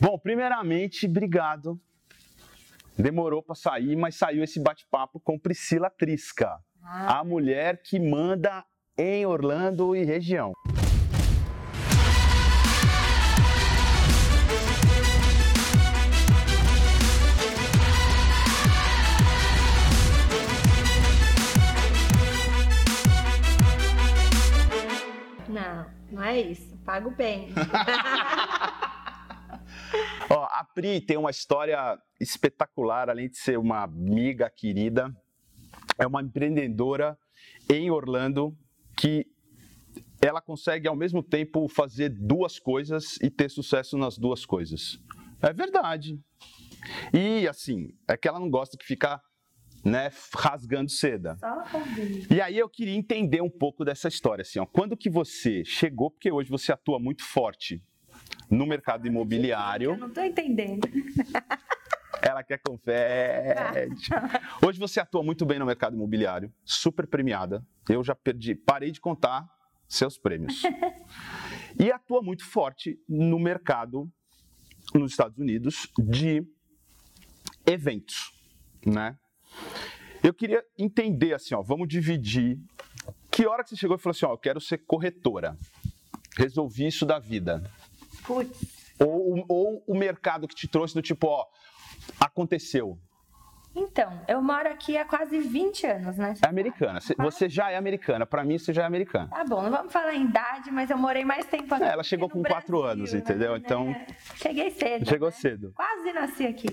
Bom, primeiramente, obrigado. Demorou para sair, mas saiu esse bate-papo com Priscila Trisca, ah. a mulher que manda em Orlando e região. Não, não é isso. Pago bem. Ó, a Pri tem uma história espetacular, além de ser uma amiga querida. É uma empreendedora em Orlando que ela consegue ao mesmo tempo fazer duas coisas e ter sucesso nas duas coisas. É verdade. E assim, é que ela não gosta que ficar né, rasgando seda. E aí eu queria entender um pouco dessa história, assim, ó, quando que você chegou, porque hoje você atua muito forte no mercado imobiliário. Eu não estou entendendo. Ela quer confete. Hoje você atua muito bem no mercado imobiliário, super premiada. Eu já perdi, parei de contar seus prêmios. E atua muito forte no mercado nos Estados Unidos de eventos, né? Eu queria entender assim, ó, vamos dividir. Que hora que você chegou e falou assim, ó, eu quero ser corretora. Resolvi isso da vida. Ou, ou o mercado que te trouxe do tipo, ó, aconteceu. Então, eu moro aqui há quase 20 anos, né? É americana. Você já é americana. Para mim, você já é americana. Tá bom, não vamos falar em idade, mas eu morei mais tempo aqui. É, ela chegou com Brasil, 4 anos, né? entendeu? Então. É. Cheguei cedo. Chegou né? cedo. Quase nasci aqui.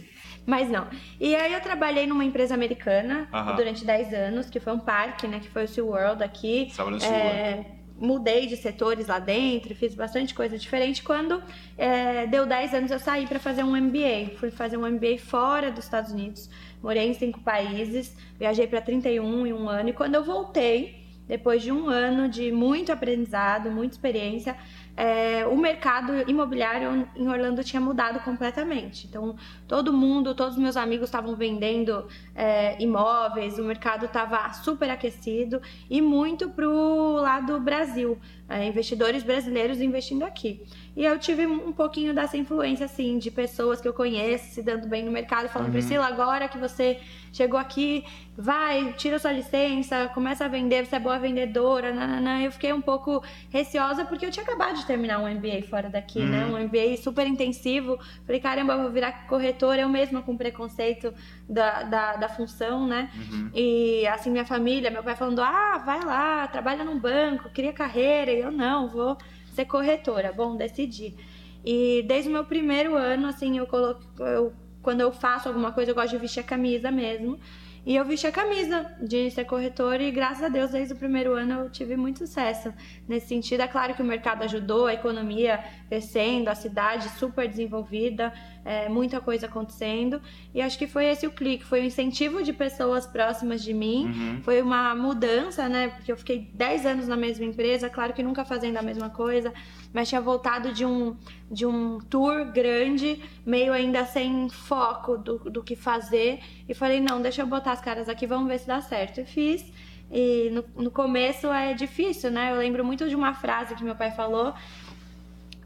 Mas não. E aí eu trabalhei numa empresa americana uh -huh. durante 10 anos, que foi um parque, né? Que foi o SeaWorld aqui. Estava no é, mudei de setores lá dentro, fiz bastante coisa diferente. Quando é, deu 10 anos, eu saí para fazer um MBA. Fui fazer um MBA fora dos Estados Unidos. Morei em cinco países, viajei para 31 em um ano. E quando eu voltei, depois de um ano de muito aprendizado, muita experiência, é, o mercado imobiliário em Orlando tinha mudado completamente. Então, todo mundo, todos os meus amigos estavam vendendo é, imóveis, o mercado estava super aquecido e muito para o lado Brasil, é, investidores brasileiros investindo aqui. E eu tive um pouquinho dessa influência, assim, de pessoas que eu conheço se dando bem no mercado, falando, uhum. Priscila, agora que você chegou aqui, vai, tira sua licença, começa a vender, você é boa vendedora, nananã. Eu fiquei um pouco receosa porque eu tinha acabado de terminar um MBA fora daqui, né? uhum. né? Um MBA super intensivo. Falei, caramba, vou virar corretora, eu mesma com preconceito da, da, da função, né? Uhum. E assim, minha família, meu pai falando, ah, vai lá, trabalha num banco, cria carreira. E eu, não, vou ser corretora. Bom, decidi. E desde o meu primeiro ano, assim, eu coloco, eu, quando eu faço alguma coisa, eu gosto de vestir a camisa mesmo. E eu vesti a camisa de ser corretora e graças a Deus desde o primeiro ano eu tive muito sucesso nesse sentido. É claro que o mercado ajudou, a economia crescendo, a cidade super desenvolvida, é, muita coisa acontecendo. E acho que foi esse o clique, foi o incentivo de pessoas próximas de mim, uhum. foi uma mudança, né? Porque eu fiquei 10 anos na mesma empresa, claro que nunca fazendo a mesma coisa, mas tinha voltado de um, de um tour grande, meio ainda sem foco do, do que fazer. E falei, não, deixa eu botar as caras aqui, vamos ver se dá certo. E fiz. E no, no começo é difícil, né? Eu lembro muito de uma frase que meu pai falou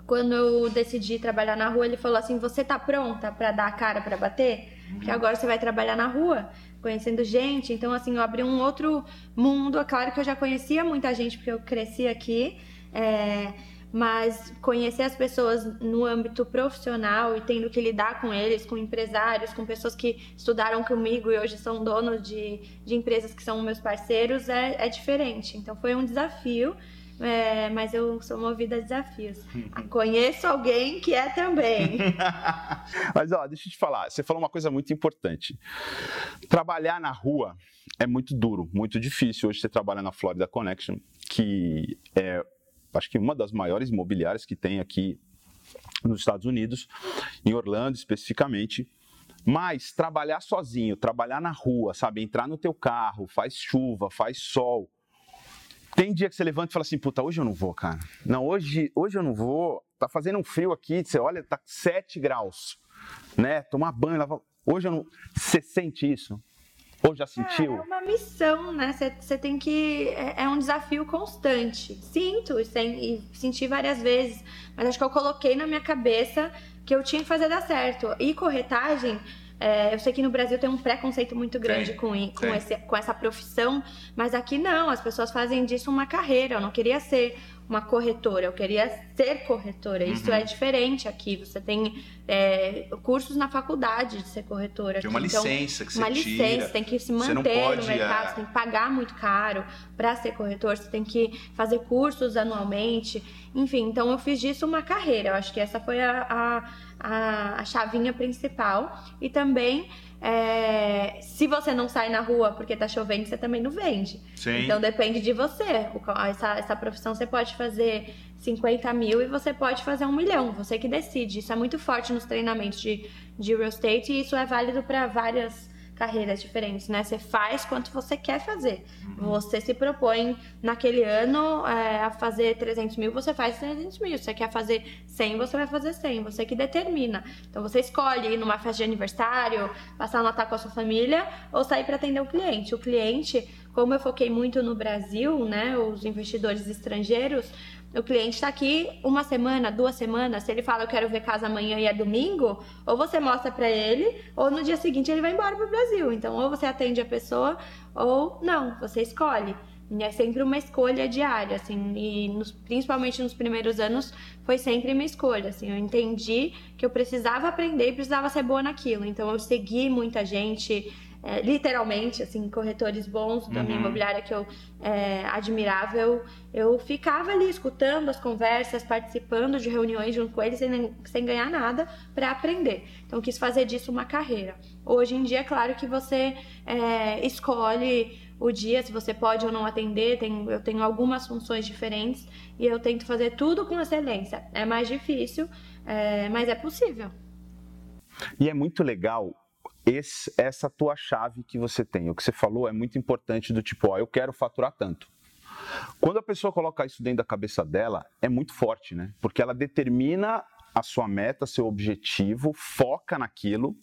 quando eu decidi trabalhar na rua, ele falou assim: "Você tá pronta para dar a cara para bater? Que agora você vai trabalhar na rua, conhecendo gente". Então assim, eu abri um outro mundo. É claro que eu já conhecia muita gente porque eu cresci aqui. É, mas conhecer as pessoas no âmbito profissional e tendo que lidar com eles, com empresários, com pessoas que estudaram comigo e hoje são donos de, de empresas que são meus parceiros, é, é diferente. Então foi um desafio. É, mas eu sou movida a desafios. Conheço alguém que é também. mas ó, deixa eu te falar, você falou uma coisa muito importante. Trabalhar na rua é muito duro, muito difícil. Hoje você trabalha na Florida Connection, que é acho que uma das maiores imobiliárias que tem aqui nos Estados Unidos, em Orlando especificamente. Mas trabalhar sozinho, trabalhar na rua, sabe? Entrar no teu carro, faz chuva, faz sol. Tem dia que você levanta e fala assim, puta, hoje eu não vou, cara. Não, hoje, hoje eu não vou. Tá fazendo um frio aqui, você olha, tá 7 graus, né? Tomar banho, lavar. Hoje eu não. Você sente isso? Ou já sentiu? É, é uma missão, né? Você tem que. É, é, um desafio constante. Sinto e, e senti várias vezes, mas acho que eu coloquei na minha cabeça que eu tinha que fazer dar certo. E corretagem é, eu sei que no Brasil tem um preconceito muito grande com, com, esse, com, essa profissão, mas aqui não, as pessoas fazem disso uma carreira. Eu não queria ser uma corretora, eu queria ser corretora. Uhum. Isso é diferente aqui. Você tem é, cursos na faculdade de ser corretora. Tem uma então, licença que você Uma tira. licença, tem que se manter pode, no mercado, é... você tem que pagar muito caro para ser corretor, você tem que fazer cursos anualmente. Enfim, então eu fiz disso uma carreira. Eu acho que essa foi a, a, a, a chavinha principal. E também é, se você não sai na rua porque tá chovendo, você também não vende. Sim. Então depende de você. Essa, essa profissão você pode fazer 50 mil e você pode fazer um milhão. Você que decide. Isso é muito forte nos treinamentos de, de real estate e isso é válido para várias carreiras diferentes, né? Você faz quanto você quer fazer. Uhum. Você se propõe naquele ano é, a fazer 300 mil, você faz 300 mil. Você quer fazer 100, você vai fazer 100. Você que determina. Então você escolhe ir numa festa de aniversário, passar o Natal com a sua família ou sair para atender o cliente. O cliente, como eu foquei muito no Brasil, né? Os investidores estrangeiros o cliente está aqui uma semana, duas semanas, se ele fala eu quero ver casa amanhã e é domingo, ou você mostra para ele, ou no dia seguinte ele vai embora para o Brasil. Então, ou você atende a pessoa, ou não, você escolhe. É sempre uma escolha diária, assim, e nos, principalmente nos primeiros anos foi sempre uma escolha, assim, eu entendi que eu precisava aprender e precisava ser boa naquilo, então eu segui muita gente, é, literalmente, assim, corretores bons da uhum. minha imobiliária que eu é, admirava, eu, eu ficava ali escutando as conversas, participando de reuniões junto com eles sem, sem ganhar nada para aprender. Então, quis fazer disso uma carreira. Hoje em dia, é claro que você é, escolhe o dia, se você pode ou não atender, tem, eu tenho algumas funções diferentes e eu tento fazer tudo com excelência. É mais difícil, é, mas é possível. E é muito legal esse, essa tua chave que você tem. O que você falou é muito importante do tipo, ó, eu quero faturar tanto. Quando a pessoa coloca isso dentro da cabeça dela, é muito forte, né? Porque ela determina a sua meta, seu objetivo, foca naquilo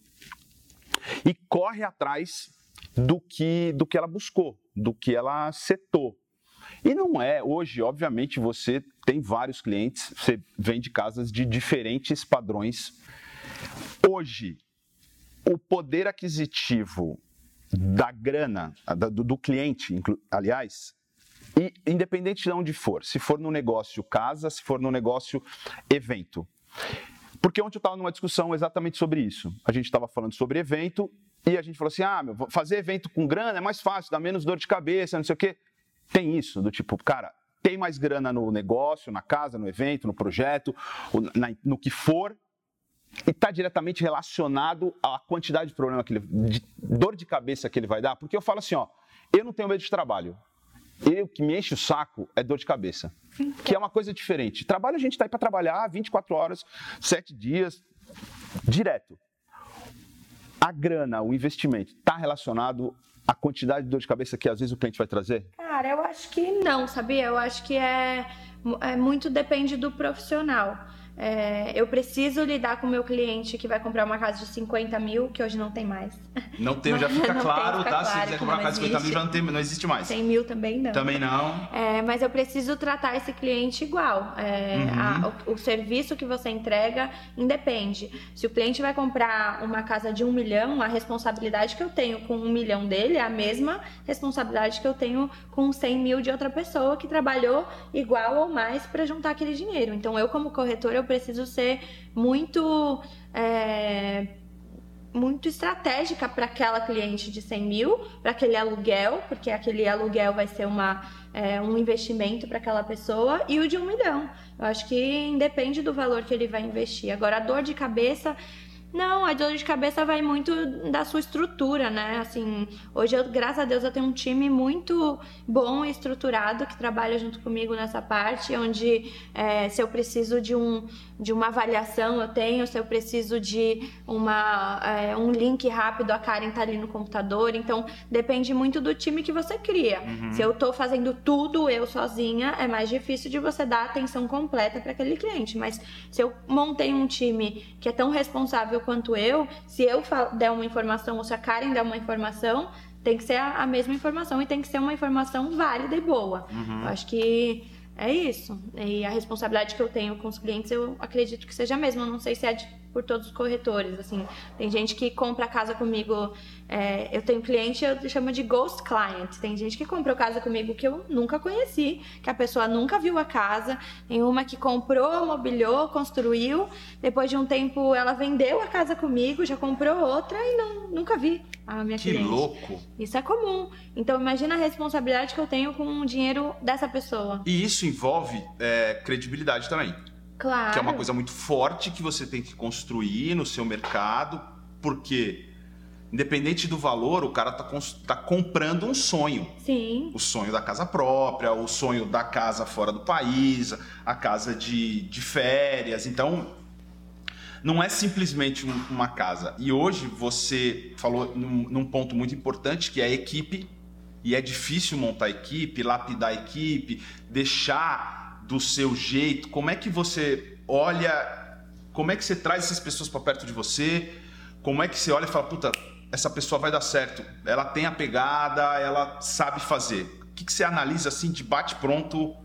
e corre atrás do que do que ela buscou, do que ela setou. E não é, hoje, obviamente, você tem vários clientes, você vende casas de diferentes padrões. Hoje, o poder aquisitivo da grana, do, do cliente, aliás, e independente de onde for, se for no negócio casa, se for no negócio evento. Porque ontem eu estava numa discussão exatamente sobre isso. A gente estava falando sobre evento e a gente falou assim: ah, meu, fazer evento com grana é mais fácil, dá menos dor de cabeça, não sei o quê. Tem isso, do tipo, cara, tem mais grana no negócio, na casa, no evento, no projeto, no que for, e está diretamente relacionado à quantidade de problema que ele, de dor de cabeça que ele vai dar, porque eu falo assim, ó, eu não tenho medo de trabalho. Eu que me enche o saco é dor de cabeça, que é uma coisa diferente. Trabalho a gente está aí para trabalhar 24 horas, 7 dias, direto. A grana, o investimento, está relacionado à quantidade de dor de cabeça que às vezes o cliente vai trazer? Cara, eu acho que não, sabia? Eu acho que é, é muito depende do profissional. É, eu preciso lidar com o meu cliente que vai comprar uma casa de 50 mil, que hoje não tem mais. Não tem, já fica claro, fica tá? Claro Se quiser comprar uma casa de 50 mil, já não, tem, não existe mais. 100 mil também não. Também não. É, mas eu preciso tratar esse cliente igual. É, uhum. a, o, o, serviço que você entrega independe. Se o cliente vai comprar uma casa de um milhão, a responsabilidade que eu tenho com um milhão dele é a mesma responsabilidade que eu tenho com 100 mil de outra pessoa que trabalhou igual ou mais para juntar aquele dinheiro. Então, eu, como corretora, eu preciso ser muito. É, muito estratégica para aquela cliente de 100 mil, para aquele aluguel, porque aquele aluguel vai ser uma, é, um investimento para aquela pessoa, e o de um milhão. Eu acho que independe do valor que ele vai investir. Agora, a dor de cabeça não, a dor de cabeça vai muito da sua estrutura, né? Assim, hoje, eu, graças a Deus, eu tenho um time muito bom e estruturado que trabalha junto comigo nessa parte, onde é, se eu preciso de, um, de uma avaliação, eu tenho, se eu preciso de uma, é, um link rápido, a Karen tá ali no computador. Então, depende muito do time que você cria. Uhum. Se eu tô fazendo tudo eu sozinha, é mais difícil de você dar atenção completa para aquele cliente. Mas se eu montei um time que é tão responsável quanto eu, se eu der uma informação ou se a Karen der uma informação, tem que ser a, mesma informação e tem que ser uma informação válida e boa. Uhum. Eu acho que é isso. E a responsabilidade que eu tenho com os clientes, eu acredito que seja a mesma. Eu não sei se é de por todos os corretores. Assim, tem gente que compra casa comigo. É, eu tenho cliente, eu chamo de ghost client. Tem gente que comprou casa comigo que eu nunca conheci, que a pessoa nunca viu a casa. Tem uma que comprou, mobiliou, construiu. Depois de um tempo, ela vendeu a casa comigo, já comprou outra e não, nunca vi a minha que cliente. louco! Isso é comum. Então imagina a responsabilidade que eu tenho com o dinheiro dessa pessoa. E isso envolve é, credibilidade também. Claro. Que é uma coisa muito forte que você tem que construir no seu mercado, porque independente do valor, o cara tá, tá comprando um sonho. Sim. O sonho da casa própria, o sonho da casa fora do país, a casa de, de férias. Então, não é simplesmente uma casa. E hoje você falou num, num ponto muito importante que é a equipe. E é difícil montar equipe, lapidar equipe, deixar do seu jeito. Como é que você olha, como é que você traz essas pessoas para perto de você? Como é que você olha e fala, puta, essa pessoa vai dar certo. Ela tem a pegada, ela sabe fazer. O que, que você analisa assim de bate pronto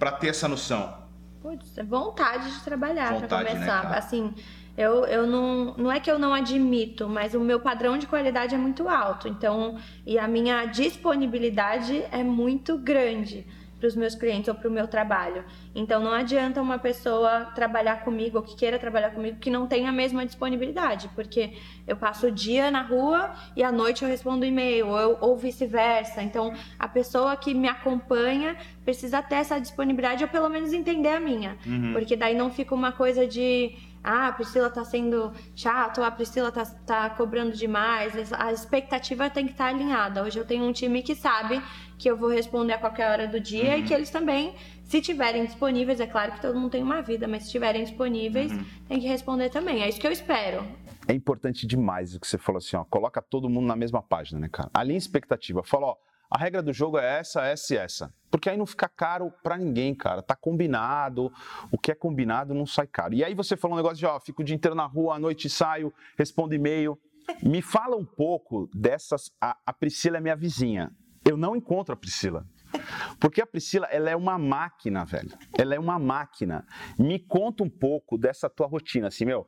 para ter essa noção? Putz, é vontade de trabalhar para né, começar. Né, assim, eu, eu não. Não é que eu não admito, mas o meu padrão de qualidade é muito alto. Então, e a minha disponibilidade é muito grande para os meus clientes ou para o meu trabalho. Então não adianta uma pessoa trabalhar comigo ou que queira trabalhar comigo que não tenha a mesma disponibilidade, porque eu passo o dia na rua e à noite eu respondo e-mail ou, ou vice-versa. Então a pessoa que me acompanha precisa ter essa disponibilidade ou pelo menos entender a minha, uhum. porque daí não fica uma coisa de ah, a Priscila tá sendo chato, a Priscila tá, tá cobrando demais. A expectativa tem que estar tá alinhada. Hoje eu tenho um time que sabe que eu vou responder a qualquer hora do dia uhum. e que eles também, se tiverem disponíveis, é claro que todo mundo tem uma vida, mas se estiverem disponíveis, uhum. tem que responder também. É isso que eu espero. É importante demais o que você falou assim, ó, coloca todo mundo na mesma página, né, cara? Alinha expectativa. Fala, ó, a regra do jogo é essa, essa e essa. Porque aí não fica caro para ninguém, cara. Tá combinado. O que é combinado não sai caro. E aí você falou um negócio de, ó, fico o dia inteiro na rua, à noite saio, respondo e-mail. Me fala um pouco dessas. A, a Priscila é minha vizinha. Eu não encontro a Priscila. Porque a Priscila, ela é uma máquina, velho. Ela é uma máquina. Me conta um pouco dessa tua rotina, assim, meu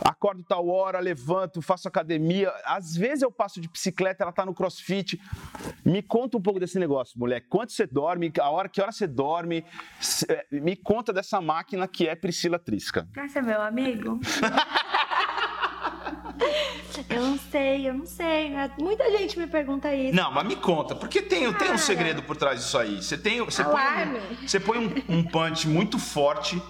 acordo tal hora, levanto, faço academia. Às vezes eu passo de bicicleta, ela tá no crossfit. Me conta um pouco desse negócio, mulher. Quanto você dorme? A hora, que hora você dorme? Me conta dessa máquina que é Priscila Trisca. Quer ser meu amigo? Eu não sei, eu não sei. Muita gente me pergunta isso. Não, mas me conta, porque tem, tem um segredo por trás disso aí. Você tem, você põe, um, você põe um, um punch muito forte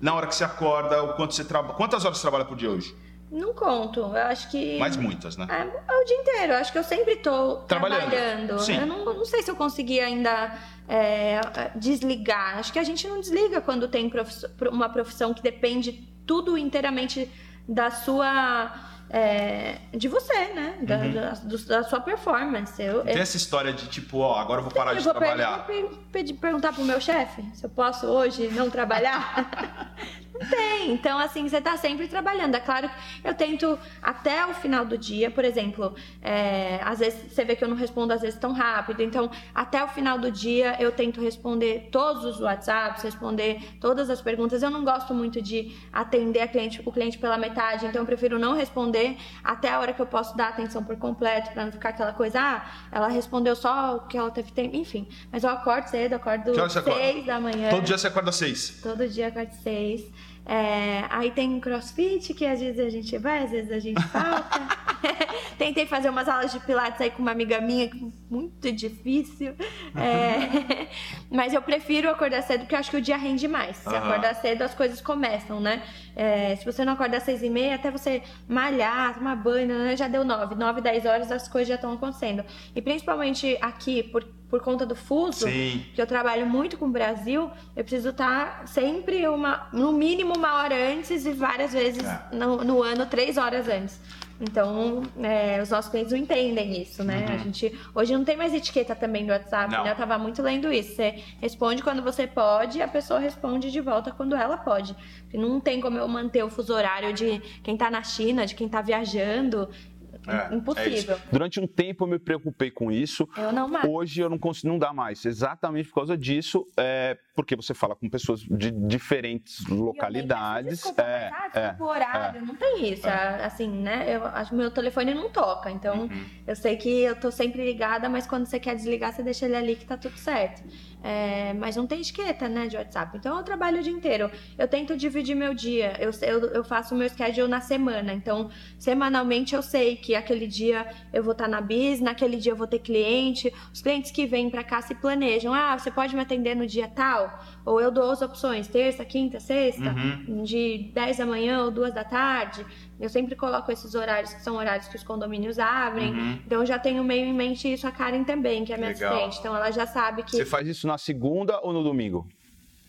na hora que você acorda, o quanto você trabalha. Quantas horas você trabalha por dia hoje? Não conto. Eu acho que. Mais muitas, né? É, é o dia inteiro. Eu acho que eu sempre tô trabalhando. trabalhando. Sim. Eu não, não sei se eu consegui ainda é, desligar. Acho que a gente não desliga quando tem uma profissão que depende tudo inteiramente da sua é, de você, né? Da, uhum. da, da, sua performance. Eu, Tem eu, essa história de tipo, ó, agora eu vou parar eu de vou trabalhar. Eu vou pedir, perguntar pro meu chefe se eu posso hoje não trabalhar. Não tem. Então, assim, você tá sempre trabalhando. É claro que eu tento até o final do dia, por exemplo, é, às vezes você vê que eu não respondo às vezes tão rápido. Então, até o final do dia eu tento responder todos os WhatsApps, responder todas as perguntas. Eu não gosto muito de atender cliente, o cliente pela metade, então eu prefiro não responder até a hora que eu posso dar atenção por completo, para não ficar aquela coisa, ah, ela respondeu só o que ela teve tempo, enfim. Mas eu acordo cedo, acordo seis da manhã. Todo dia você acorda seis? Todo dia acordo seis. É, aí tem crossfit, que às vezes a gente vai, às vezes a gente falta. Tentei fazer umas aulas de pilates aí com uma amiga minha, muito difícil. É, mas eu prefiro acordar cedo, porque eu acho que o dia rende mais. Se uhum. acordar cedo, as coisas começam, né? É, se você não acordar às seis e meia, até você malhar, tomar banho, né? já deu nove. Nove, dez horas, as coisas já estão acontecendo. E principalmente aqui, por por conta do fuso, Sim. que eu trabalho muito com o Brasil, eu preciso estar sempre uma, no mínimo uma hora antes e várias vezes é. no, no, ano, três horas antes. Então, é, os nossos clientes não entendem isso, né? Uhum. A gente hoje não tem mais etiqueta também no WhatsApp, não. né? Eu tava muito lendo isso. Você responde quando você pode e a pessoa responde de volta quando ela pode. Não tem como eu manter o fuso horário de quem tá na China, de quem tá viajando. É, Impossível. É Durante um tempo eu me preocupei com isso. Eu não mais. Hoje eu não consigo, não dá mais. Exatamente por causa disso. É, porque você fala com pessoas de diferentes localidades. Desculpa, é, mas, ah, é, horário, não tem isso. É. Assim, né? Eu meu telefone não toca. Então, Uhum. eu sei que eu tô sempre ligada, mas quando você quer desligar, você deixa ele ali que tá tudo certo. É, mas não tem etiqueta, né, de WhatsApp. Então, eu trabalho o dia inteiro. Eu tento dividir meu dia. Eu, eu, eu faço o meu schedule na semana. Então, semanalmente, eu sei que aquele dia eu vou estar na bis, naquele dia eu vou ter cliente. Os clientes que vêm pra cá se planejam. Ah, você pode me atender no dia tal? Ou eu dou as opções, terça, quinta, sexta, Uhum. de 10 da manhã ou 2 da tarde. Eu sempre coloco esses horários, que são horários que os condomínios abrem. Uhum. Então, eu já tenho meio em mente isso a Karen também, que é minha Legal. assistente. Então, ela já sabe que Você faz isso na segunda ou no domingo?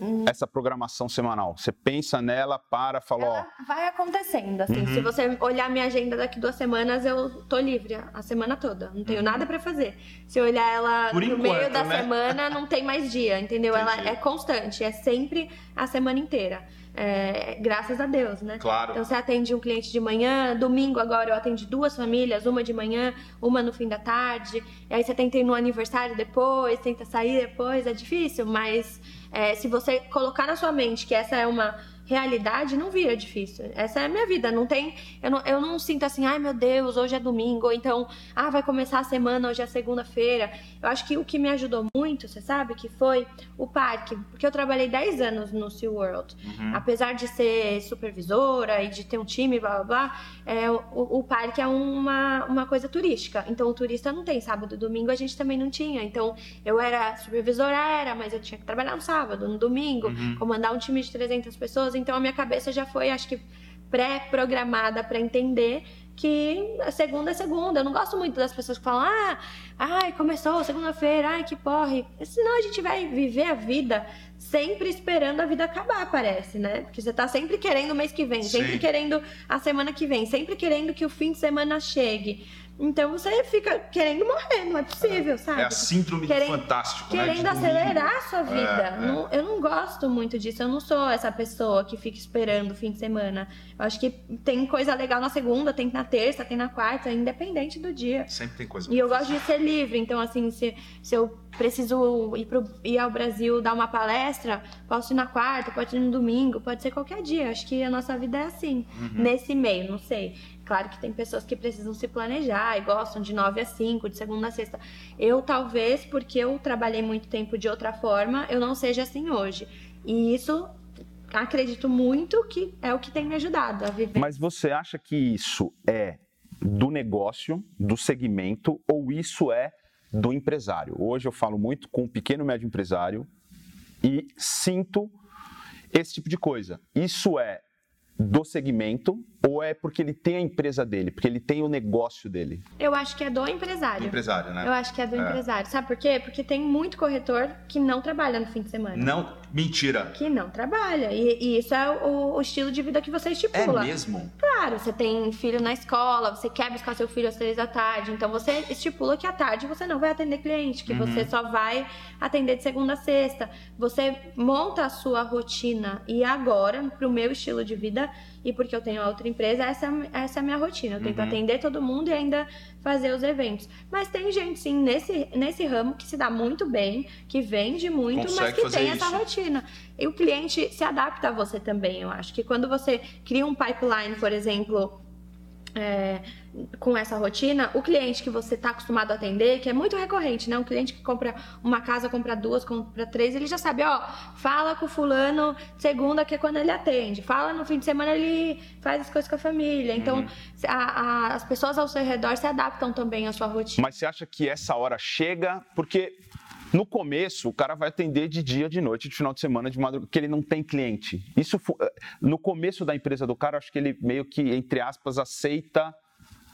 Hum. Essa programação semanal. Você pensa nela, para, fala, ó. Ela vai acontecendo, assim. Uhum. Se você olhar minha agenda daqui duas semanas, eu tô livre a semana toda. Não tenho nada pra fazer. Se eu olhar ela Por no enquanto, meio da né? semana, não tem mais dia, entendeu? Ela Entendi. é constante, é sempre a semana inteira. É, graças a Deus, né? Claro. Então você atende um cliente de manhã, domingo agora eu atendi duas famílias, uma de manhã, uma no fim da tarde. E aí você tenta ir no aniversário depois, tenta sair depois, é difícil, mas é, se você colocar na sua mente que essa é uma realidade, não vira difícil. Essa é a minha vida, não tem. Eu não, eu não sinto assim, ai meu Deus, hoje é domingo, ou então, ah, vai começar a semana, hoje é segunda-feira. Eu acho que o que me ajudou muito, você sabe, que foi o parque, porque eu trabalhei 10 anos no SeaWorld. Uhum. Apesar de ser supervisora e de ter um time, blá blá blá, é, o, o parque é uma, uma coisa turística. Então o turista não tem sábado e domingo, a gente também não tinha. Então eu era supervisora, era, mas eu tinha que trabalhar no sábado, no domingo, Uhum. comandar um time de 300 pessoas. Então a minha cabeça já foi, acho que, pré-programada para entender que a segunda é segunda. Eu não gosto muito das pessoas que falam, ah, ai, começou segunda-feira, ai, que porre. Senão a gente vai viver a vida sempre esperando a vida acabar, parece, né? Porque você tá sempre querendo o mês que vem, sempre Sim. querendo a semana que vem, sempre querendo que o fim de semana chegue. Então você fica querendo morrer, não é possível, sabe? É a síndrome Querem- do fantástico, né? querendo domingo. acelerar a sua vida. É, é. Não- eu não gosto muito disso. Eu não sou essa pessoa que fica esperando o fim de semana. Eu acho que tem coisa legal na segunda, tem na terça, tem na quarta, independente do dia. Sempre tem coisa. E eu gosto de ser livre. Então, assim, se, se eu preciso ir, pro, ir ao Brasil dar uma palestra, posso ir na quarta, pode ir no domingo, pode ser qualquer dia. Acho que a nossa vida é assim, Uhum. nesse meio, não sei. Claro que tem pessoas que precisam se planejar e gostam de 9 a 5, de segunda a sexta. Eu, talvez, porque eu trabalhei muito tempo de outra forma, eu não seja assim hoje. E isso, acredito muito que é o que tem me ajudado a viver. Mas você acha que isso é do negócio, do segmento, ou isso é do empresário? Hoje eu falo muito com o pequeno e médio empresário e sinto esse tipo de coisa. Isso é do segmento ou é porque ele tem a empresa dele, porque ele tem o negócio dele? Eu acho que é do empresário. Empresário, né? Eu acho que é do empresário. Sabe por quê? Porque tem muito corretor que não trabalha no fim de semana. Não, mentira. Que não trabalha. E, e isso é o, o estilo de vida que você É estipula. mesmo? Claro, você tem filho na escola, você quer buscar seu filho às três da tarde, então você estipula que à tarde você não vai atender cliente, que você só vai atender de segunda a sexta. Você monta a sua rotina e agora, pro meu estilo de vida e porque eu tenho outra empresa, essa, essa é a minha rotina. Eu tento Uhum. atender todo mundo e ainda fazer os eventos. Mas tem gente, sim, nesse, nesse ramo que se dá muito bem, que vende muito, mas Consegue que fazer tem essa isso. rotina. E o cliente se adapta a você também, eu acho. Que quando você cria um pipeline, por exemplo, é, com essa rotina, o cliente que você está acostumado a atender, que é muito recorrente, né? Um cliente que compra uma casa, compra duas, compra três, ele já sabe, ó, fala com o fulano segunda, que é quando ele atende. Fala no fim de semana, ele faz as coisas com a família. Então, Uhum. a- a- as pessoas ao seu redor se adaptam também à sua rotina. Mas você acha que essa hora chega porque no começo o cara vai atender de dia, de noite, de final de semana, de madrugada, porque ele não tem cliente. Isso eh, no começo da empresa do cara, acho que ele meio que entre aspas aceita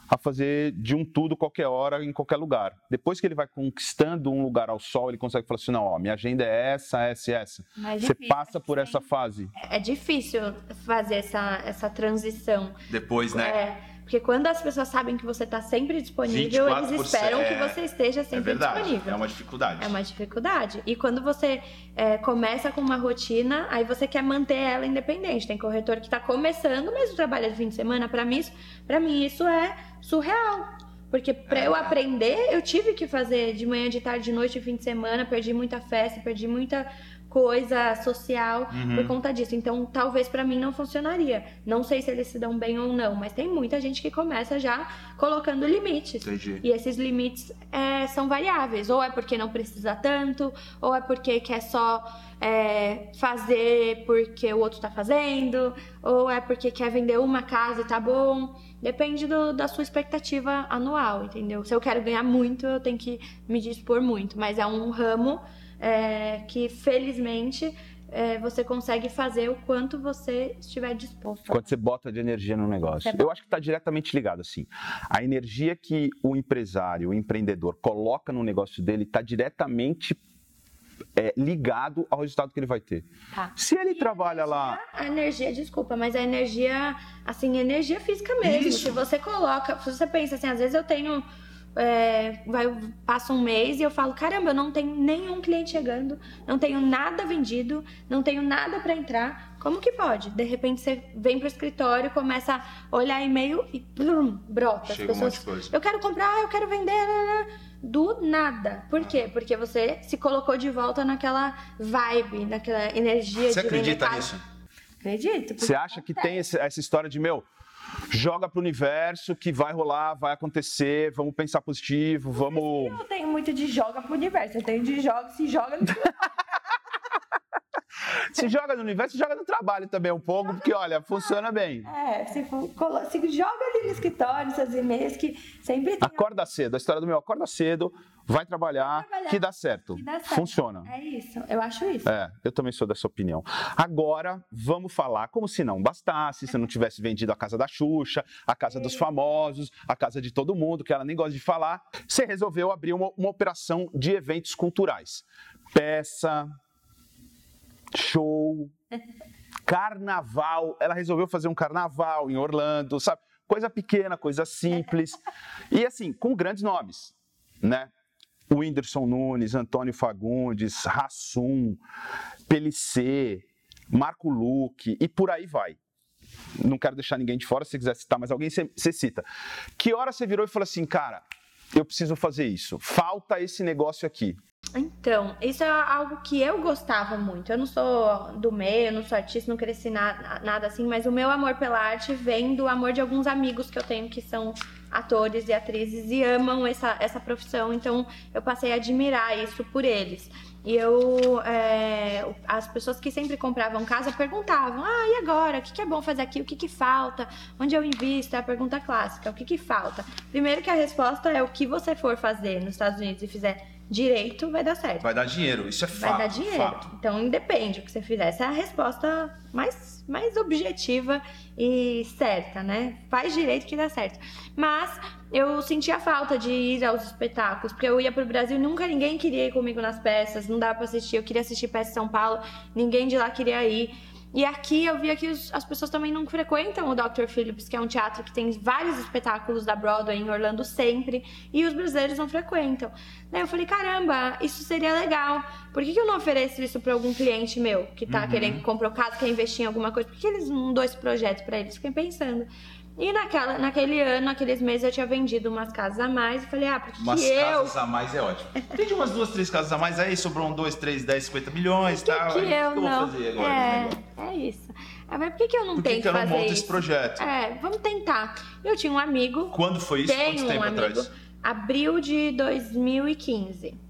a fazer de um tudo qualquer hora em qualquer lugar. Depois que ele vai conquistando um lugar ao sol, ele consegue falar assim: "Não, ó, minha agenda é essa, essa e essa". Mas Você difícil, passa por sim. essa fase. É difícil fazer essa, essa transição. Depois, né? É, porque quando as pessoas sabem que você está sempre disponível, 24 eles esperam que é- você esteja É sempre verdade. disponível. É uma dificuldade. É uma dificuldade. E quando você é, começa com uma rotina, aí você quer manter ela independente. Tem corretor que está começando, mas trabalha de fim de semana. Para mim, isso- pra mim, isso é surreal. Porque para É. eu aprender, eu tive que fazer de manhã, de tarde, de noite, fim de semana. Perdi muita festa, perdi muita, coisa social uhum. por conta disso. Então, talvez para mim não funcionaria. Não sei se eles se dão bem ou não, mas tem muita gente que começa já colocando limites. Entendi. E esses limites é, são variáveis. Ou é porque não precisa tanto, ou é porque quer só é, fazer porque o outro está fazendo, ou é porque quer vender uma casa e tá bom. Depende do, da sua expectativa anual, entendeu? Se eu quero ganhar muito, eu tenho que me dispor muito. Mas é um ramo é, que, felizmente, é, você consegue fazer o quanto você estiver disposto. Quando você bota de energia no negócio. Eu acho que está diretamente ligado, assim. A energia que o empresário, o empreendedor coloca no negócio dele está diretamente é, ligado ao resultado que ele vai ter. Tá. Se ele e trabalha a energia, lá. A energia, desculpa, mas a energia, assim, energia física mesmo. Isso. Se você coloca, se você pensa assim, às vezes eu tenho. É, vai, passa um mês e eu falo, caramba, eu não tenho nenhum cliente chegando, não tenho nada vendido, não tenho nada para entrar. Como que pode? De repente você vem pro escritório, começa a olhar e-mail e blum, brota. Chega As pessoas, um monte de coisa. eu quero comprar, eu quero vender. Né, né, né do nada. Por quê? Porque você se colocou de volta naquela vibe, naquela energia você de acredita nisso? Acredito. Você acha que tem esse, essa história de, meu, joga pro universo que vai rolar, vai acontecer, vamos pensar positivo, vamos. Eu não tenho muito de joga pro universo, eu tenho de joga, se joga no Se joga no universo, se joga no trabalho também um pouco, porque olha, funciona bem. É, se, se joga ali no escritório, seus e-mails, que sempre tem. Acorda cedo, a história do meu, acorda cedo, vai trabalhar, trabalhar que, dá certo. que dá certo. Funciona. É isso, eu acho isso. É, eu também sou dessa opinião. Agora, vamos falar como se não bastasse, se não tivesse vendido a casa da Xuxa, a casa dos famosos, a casa de todo mundo, que ela nem gosta de falar. Você resolveu abrir uma, uma operação de eventos culturais. Peça, show, carnaval. Ela resolveu fazer um carnaval em Orlando, sabe? Coisa pequena, coisa simples. E assim, com grandes nomes, né? Whindersson Nunes, Antônio Fagundes, Rassum, Pelicê, Marco Luque e por aí vai. Não quero deixar ninguém de fora, se quiser citar mais alguém, você cita. Que hora você virou e falou assim, cara, eu preciso fazer isso. Falta esse negócio aqui. Então, isso é algo que eu gostava muito. Eu não sou do meio, não sou artista, não cresci na, nada assim, mas o meu amor pela arte vem do amor de alguns amigos que eu tenho que são atores e atrizes e amam essa, essa profissão, então eu passei a admirar isso por eles. E eu, é, as pessoas que sempre compravam casa perguntavam: ah, e agora? O que, que é bom fazer aqui? O que, que falta? Onde eu invisto? É a pergunta clássica: o que, que falta? Primeiro, que a resposta é o que você for fazer nos Estados Unidos e fizer direito, vai dar certo. Vai dar dinheiro, isso é fato. Vai dar dinheiro. Fato. Então, independe do que você fizer. Essa é a resposta mais, mais objetiva e certa, né? Faz direito que dá certo. Mas eu sentia falta de ir aos espetáculos, porque eu ia pro Brasil e nunca ninguém queria ir comigo nas peças, não dava pra assistir. Eu queria assistir peça em São Paulo, ninguém de lá queria ir. E aqui eu via que os, as pessoas também não frequentam o Dr. Phillips, que é um teatro que tem vários espetáculos da Broadway em Orlando sempre, e os brasileiros não frequentam. Daí eu falei, caramba, isso seria legal. Por que, que eu não ofereço isso para algum cliente meu que tá uhum. querendo comprar o caso, quer investir em alguma coisa? Por que eles não dão esse projeto para eles? Fiquei pensando. E naquela, naquele ano, naqueles meses, eu tinha vendido umas casas a mais. E falei, ah, porque umas que eu... casas a mais é ótimo. Vende umas duas, três casas a mais aí, sobrou um, dois, três, dez, cinquenta milhões e tal. Que, que eu que não... vou fazer agora? É, é isso. Ah, mas por que, que eu não por que tento que eu não fazer monto isso? esse projeto? É, vamos tentar. Eu tinha um amigo... Quando foi isso? Tenho Quanto tempo um amigo. atrás? Abril de 2015.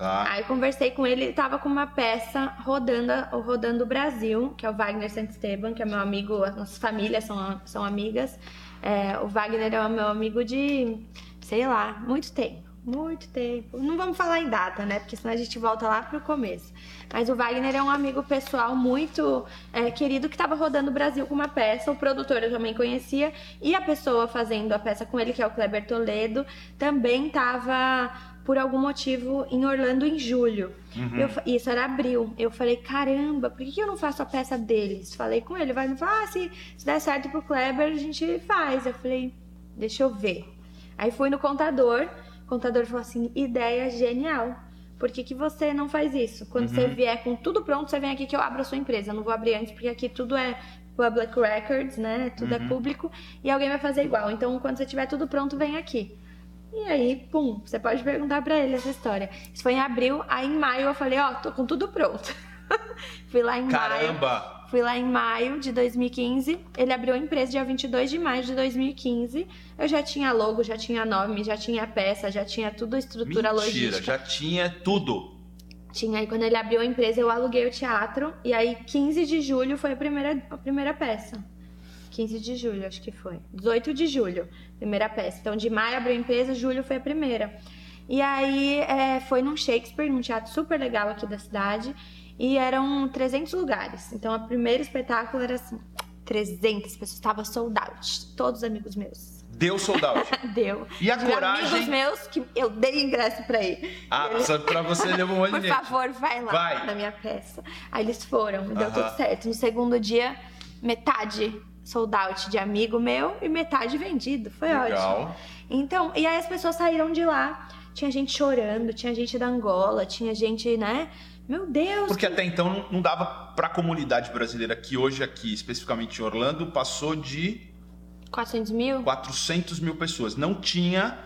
Tá. Aí conversei com ele, ele tava com uma peça rodando, rodando o Brasil, que é o Wagner Santisteban, que é meu amigo, as nossas famílias são, são amigas. É, o Wagner é o meu amigo de, sei lá, muito tempo. Muito tempo. Não vamos falar em data, né? Porque senão a gente volta lá pro começo. Mas o Wagner é um amigo pessoal muito é, querido que estava rodando o Brasil com uma peça. O produtor eu também conhecia. E a pessoa fazendo a peça com ele, que é o Kleber Toledo, também estava por algum motivo em Orlando em julho. Uhum. Eu, isso era abril. Eu falei, caramba, por que, eu não faço a peça deles? Falei com ele, vai me falar, ah, se, se der certo pro Kleber, a gente faz. Eu falei, deixa eu ver. Aí fui no contador, o contador falou assim, ideia genial. Por que, que você não faz isso? Quando Uhum. você vier com tudo pronto, você vem aqui que eu abro a sua empresa. Eu não vou abrir antes, porque aqui tudo é public records, né? Tudo é Uhum. público. E alguém vai fazer igual. Então, quando você tiver tudo pronto, vem aqui. E aí, pum, você pode perguntar pra ele essa história. Isso foi em abril, aí em maio eu falei, ó, tô com tudo pronto. Fui lá em Caramba! maio. Fui lá em maio de 2015. Ele abriu a empresa dia 22 de maio de 2015. Eu já tinha logo, já tinha nome, já tinha peça, já tinha tudo estrutura Mentira, logística. já tinha tudo. Tinha aí quando ele abriu a empresa, eu aluguei o teatro e aí 15 de julho foi a primeira a primeira peça. 15 de julho, acho que foi. 18 de julho, primeira peça. Então de maio abriu a empresa, julho foi a primeira. E aí é, foi num Shakespeare, num teatro super legal aqui da cidade. E eram 300 lugares. Então, o primeiro espetáculo era assim: 300 pessoas. Estava sold out. Todos amigos meus. Deu sold out. Deu. E a De coragem? amigos meus que eu dei ingresso pra ir. Ah, só pra você levou um monte Por favor, vai lá Vai. na minha peça. Aí eles foram, deu Aham. tudo certo. No segundo dia, metade sold out de amigo meu e metade vendido. Foi ótimo. Legal. Então, e aí as pessoas saíram de lá. Tinha gente chorando, tinha gente da Angola, tinha gente, né? Meu Deus! Porque até então não- dava pra comunidade brasileira que hoje aqui, especificamente em Orlando, passou de 400 mil? 400 mil pessoas. Não tinha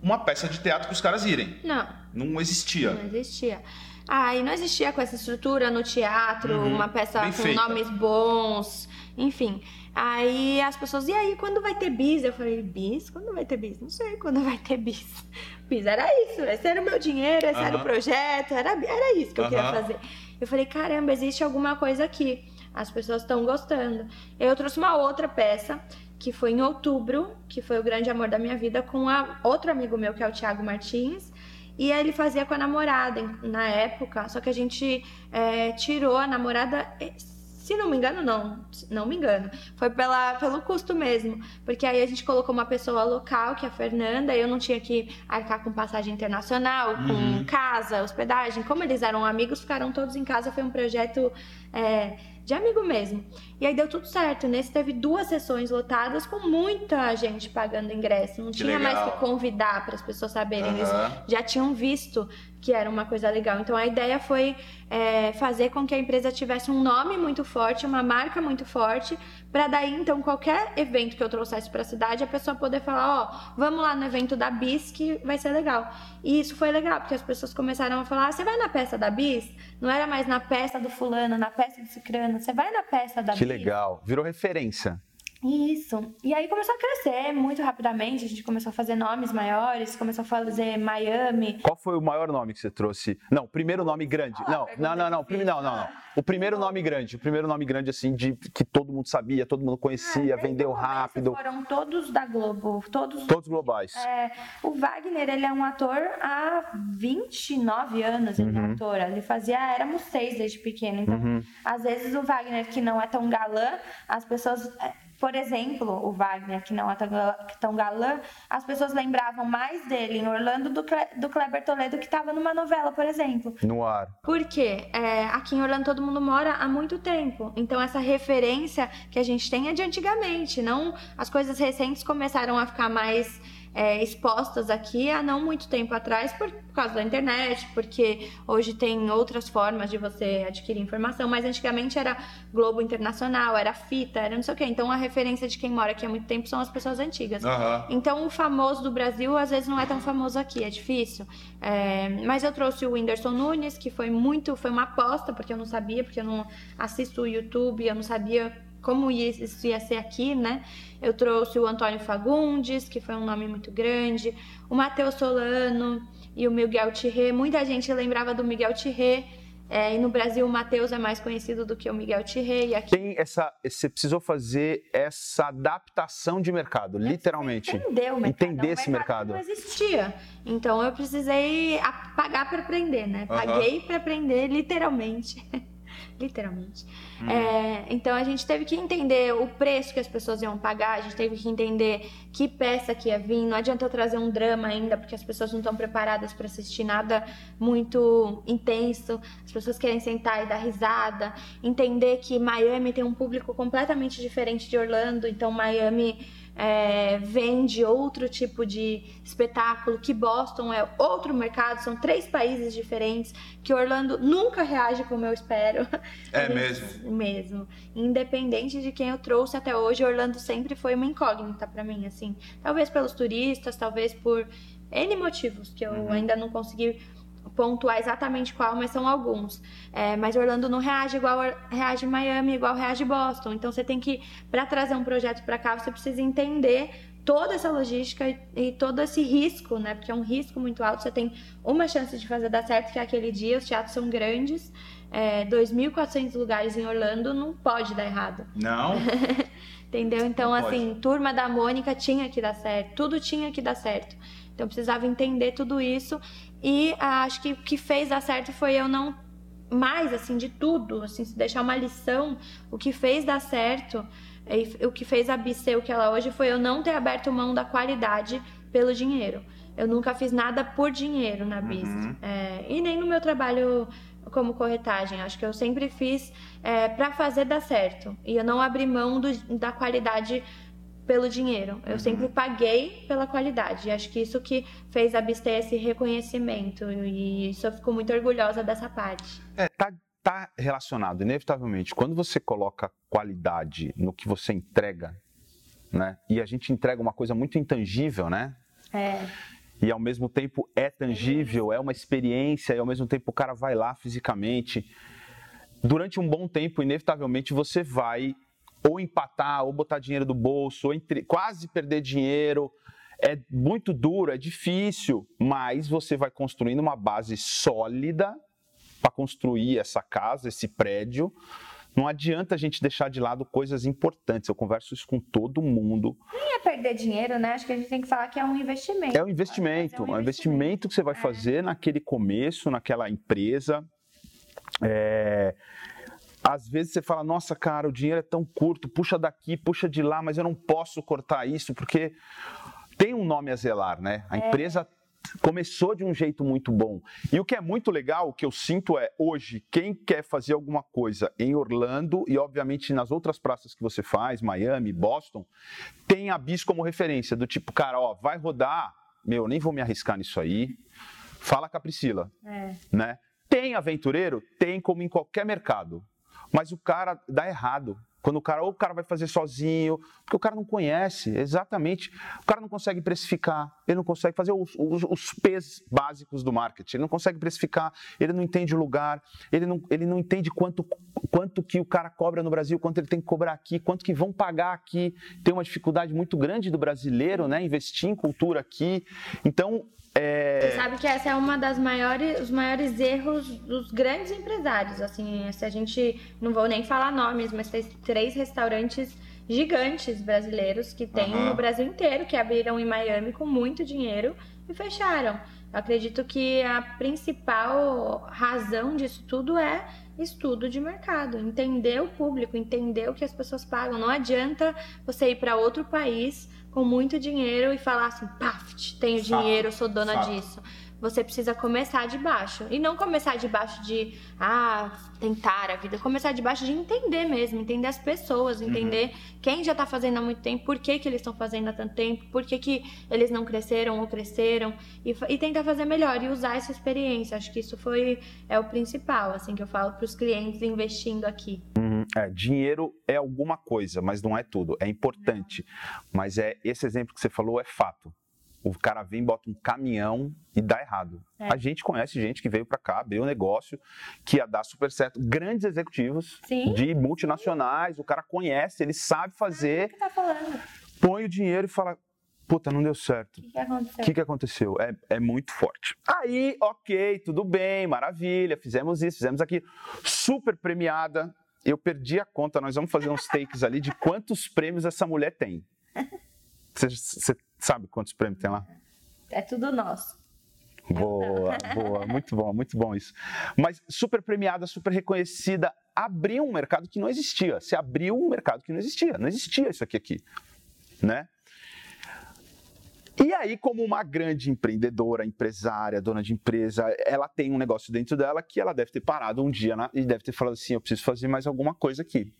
uma peça de teatro para os caras irem. Não, Não existia. não existia. Ah, e não existia com essa estrutura no teatro, Uhum, uma peça com feita. nomes bons, enfim. Aí as pessoas, e aí, quando vai ter bis? Eu falei, bis? Quando vai ter bis? Não sei quando vai ter bis. Bis era isso, esse era o meu dinheiro, esse era o projeto, era, era isso que eu queria fazer. Eu falei, caramba, existe alguma coisa aqui. As pessoas estão gostando. Eu trouxe uma outra peça, que foi em outubro, que foi o grande amor da minha vida, com a, outro amigo meu, que é o Thiago Martins. E aí ele fazia com a namorada na época, só que a gente é, tirou a namorada. Se não me engano, não. Não me engano. Foi pela, pelo custo mesmo. Porque aí a gente colocou uma pessoa local, que é a Fernanda, e eu não tinha que arcar com passagem internacional, com Uhum. casa, hospedagem. Como eles eram amigos, ficaram todos em casa. Foi um projeto é, de amigo mesmo. E aí deu tudo certo. Nesse teve duas sessões lotadas com muita gente pagando ingresso. Não Que tinha mais legal. que convidar para as pessoas saberem. Eles Aham. já tinham visto que era uma coisa legal. Então a ideia foi é, fazer com que a empresa tivesse um nome muito forte, uma marca muito forte, para daí então qualquer evento que eu trouxesse para a cidade, a pessoa poder falar, ó, vamos lá no evento da Bis que vai ser legal. E isso foi legal, porque as pessoas começaram a falar, ah, você vai na peça da Bis? Não era mais na peça do fulano, na peça do cicrano, você vai na peça da Que Bis? legal. Virou referência. Isso. E aí começou a crescer muito rapidamente, a gente começou a fazer nomes maiores, começou a fazer Miami, Qual foi o maior nome que você trouxe? Não, o primeiro nome grande. Não, não, não, não. Prime- Não, não, não. O primeiro nome grande. O primeiro nome grande, assim, de que todo mundo sabia, todo mundo conhecia, Desde vendeu começo rápido. Foram todos da Globo, todos. Todos globais. É, o Wagner, ele é um ator há 29 anos, ele é Uhum. ator. Ele fazia Éramos Seis desde pequeno. Então, Uhum. às vezes o Wagner, que não é tão galã, as pessoas. Por exemplo, o Wagner, que não é tão galã, as pessoas lembravam mais dele em Orlando do, Cle- do Kleber Toledo, que estava numa novela, por exemplo. No ar. Porque é, aqui em Orlando todo mundo mora há muito tempo. Então essa referência que a gente tem é de antigamente. Não, as coisas recentes começaram a ficar mais é, expostas aqui há não muito tempo atrás por, por causa da internet, porque hoje tem outras formas de você adquirir informação. Mas antigamente era Globo Internacional, era fita, era não sei o quê. Então a referência de quem mora aqui há muito tempo são as pessoas antigas. Aham. Então, o famoso do Brasil às vezes não é tão famoso aqui, é difícil. É, mas eu trouxe o Whindersson Nunes, que foi muito, foi uma aposta, porque eu não sabia, porque eu não assisto o YouTube, eu não sabia como isso ia ser aqui, né? Eu trouxe o Antônio Fagundes, que foi um nome muito grande, o Matheus Solano e o Miguel Tirré. Muita gente lembrava do Miguel Tirré. é, e no Brasil o Matheus é mais conhecido do que o Miguel Tirré. Aqui Tem essa. Você precisou fazer essa adaptação de mercado, literalmente. entender o mercado. Entender É um esse mercado. que Não existia. Então eu precisei pagar para aprender, né? Paguei para aprender, literalmente. literalmente. É, então a gente teve que entender o preço que as pessoas iam pagar, a gente teve que entender que peça que ia vir. Não adianta eu trazer um drama ainda, porque as pessoas não estão preparadas para assistir nada muito intenso. As pessoas querem sentar e dar risada. Entender que Miami tem um público completamente diferente de Orlando, então Miami é, vende outro tipo de espetáculo, que Boston é outro mercado, são três países diferentes, que Orlando nunca reage como eu espero. É mesmo? Mesmo. Independente de quem eu trouxe até hoje, Orlando sempre foi uma incógnita pra mim, assim. Talvez pelos turistas, talvez por N motivos que eu Uhum. ainda não consegui pontuar exatamente qual, mas são alguns. É, mas Orlando não reage igual reage Miami, igual reage Boston. Então você tem que, para trazer um projeto para cá, você precisa entender toda essa logística e todo esse risco, né? Porque é um risco muito alto. Você tem uma chance de fazer dar certo, que é aquele dia. Os teatros são grandes. É, 2.400 lugares em Orlando não pode dar errado. Não. Entendeu? Então, não assim, pode. turma da Mônica tinha que dar certo. Tudo tinha que dar certo. Então, precisava entender tudo isso. E ah, acho que o que fez dar certo foi eu não mais assim de tudo, assim, se deixar uma lição, o que fez dar certo o que fez a Bi ser o que ela hoje foi eu não ter aberto mão da qualidade pelo dinheiro. Eu nunca fiz nada por dinheiro na Bis. Uhum. É, e nem no meu trabalho como corretagem. Acho que eu sempre fiz é, para fazer dar certo. E eu não abri mão do, da qualidade pelo dinheiro. Eu uhum. sempre paguei pela qualidade. E acho que isso que fez a Bis ter esse reconhecimento. E isso eu fico muito orgulhosa dessa parte. É, tá está relacionado, inevitavelmente. Quando você coloca qualidade no que você entrega, né? E a gente entrega uma coisa muito intangível, né? É. E ao mesmo tempo é tangível, é uma experiência, e ao mesmo tempo o cara vai lá fisicamente. Durante um bom tempo, inevitavelmente, você vai ou empatar, ou botar dinheiro do bolso, ou entre, quase perder dinheiro. É muito duro, é difícil, mas você vai construindo uma base sólida para construir essa casa, esse prédio. Não adianta a gente deixar de lado coisas importantes. Eu converso isso com todo mundo. Nem é perder dinheiro, né? Acho que a gente tem que falar que é um investimento. É um investimento. É um investimento, é investimento que você vai é. fazer naquele começo, naquela empresa. É... Às vezes você fala, nossa, cara, o dinheiro é tão curto, puxa daqui, puxa de lá, mas eu não posso cortar isso, porque tem um nome a zelar, né? A é. empresa começou de um jeito muito bom. E o que é muito legal, o que eu sinto é, hoje, quem quer fazer alguma coisa em Orlando e, obviamente, nas outras praças que você faz, Miami, Boston, tem a BIS como referência, do tipo, cara, ó, vai rodar, meu, nem vou me arriscar nisso aí, fala com a Priscila, é. né? Tem aventureiro? Tem, como em qualquer mercado. Mas o cara dá errado. Quando o cara, ou o cara vai fazer sozinho, porque o cara não conhece, exatamente. O cara não consegue precificar, ele não consegue fazer os, os, os P's básicos do marketing, ele não consegue precificar, ele não entende o lugar, ele não, ele não entende quanto, quanto que o cara cobra no Brasil, quanto ele tem que cobrar aqui, quanto que vão pagar aqui. Tem uma dificuldade muito grande do brasileiro, né? Investir em cultura aqui. Então, é... Você sabe que essa é uma das maiores, os maiores erros dos grandes empresários. Assim, se a gente não vou nem falar nomes, mas tem três restaurantes gigantes brasileiros que tem uhum. no Brasil inteiro, que abriram em Miami com muito dinheiro e fecharam. Eu acredito que a principal razão disso tudo é estudo de mercado, entender o público, entender o que as pessoas pagam. Não adianta você ir para outro país com muito dinheiro e falar assim, paf, tenho dinheiro, eu sou dona disso. Você precisa começar de baixo. E não começar de baixo de, ah, tentar a vida. Começar de baixo de entender mesmo, entender as pessoas, uhum. entender uhum. quem já está fazendo há muito tempo, por que, que eles estão fazendo há tanto tempo, por que, que eles não cresceram ou cresceram. E, e tentar fazer melhor e usar essa experiência. Acho que isso foi é o principal, assim, que eu falo para os clientes investindo aqui. Uhum. É, dinheiro é alguma coisa, mas não é tudo. É importante. Mas é esse exemplo que você falou é fato o cara vem, bota um caminhão e dá errado. É. A gente conhece gente que veio para cá, abriu um negócio que ia dar super certo. Grandes executivos Sim. de multinacionais, o cara conhece, ele sabe fazer. Ah, que tá falando? Põe o dinheiro e fala, puta, não deu certo. O que, que, aconteceu? que, que aconteceu? É, é muito forte. Aí, ok, tudo bem, maravilha, fizemos isso, fizemos aquilo. Super premiada. Eu perdi a conta, nós vamos fazer uns takes ali de quantos prêmios essa mulher tem. Você sabe quantos prêmios tem lá? É tudo nosso. Boa, boa, muito bom, muito bom isso. Mas super premiada, super reconhecida, abriu um mercado que não existia. Você abriu um mercado que não existia, não existia isso aqui aqui, né? E aí, como uma grande empreendedora, empresária, dona de empresa, ela tem um negócio dentro dela que ela deve ter parado um dia na, e deve ter falado assim: eu preciso fazer mais alguma coisa aqui.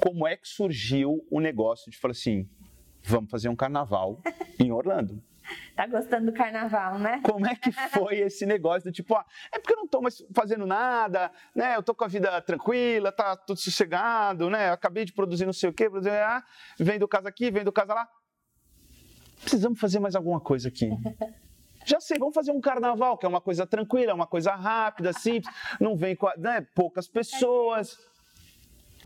Como é que surgiu o negócio de falar assim: vamos fazer um carnaval em Orlando. Tá gostando do carnaval, né? Como é que foi esse negócio do tipo, ah, é porque eu não tô mais fazendo nada, né? Eu tô com a vida tranquila, tá tudo sossegado, né? Eu acabei de produzir não sei o quê, produzir, ah, vem do casa aqui, vem do casa lá. Precisamos fazer mais alguma coisa aqui. Já sei, vamos fazer um carnaval, que é uma coisa tranquila, uma coisa rápida, simples, não vem com a, né, poucas pessoas.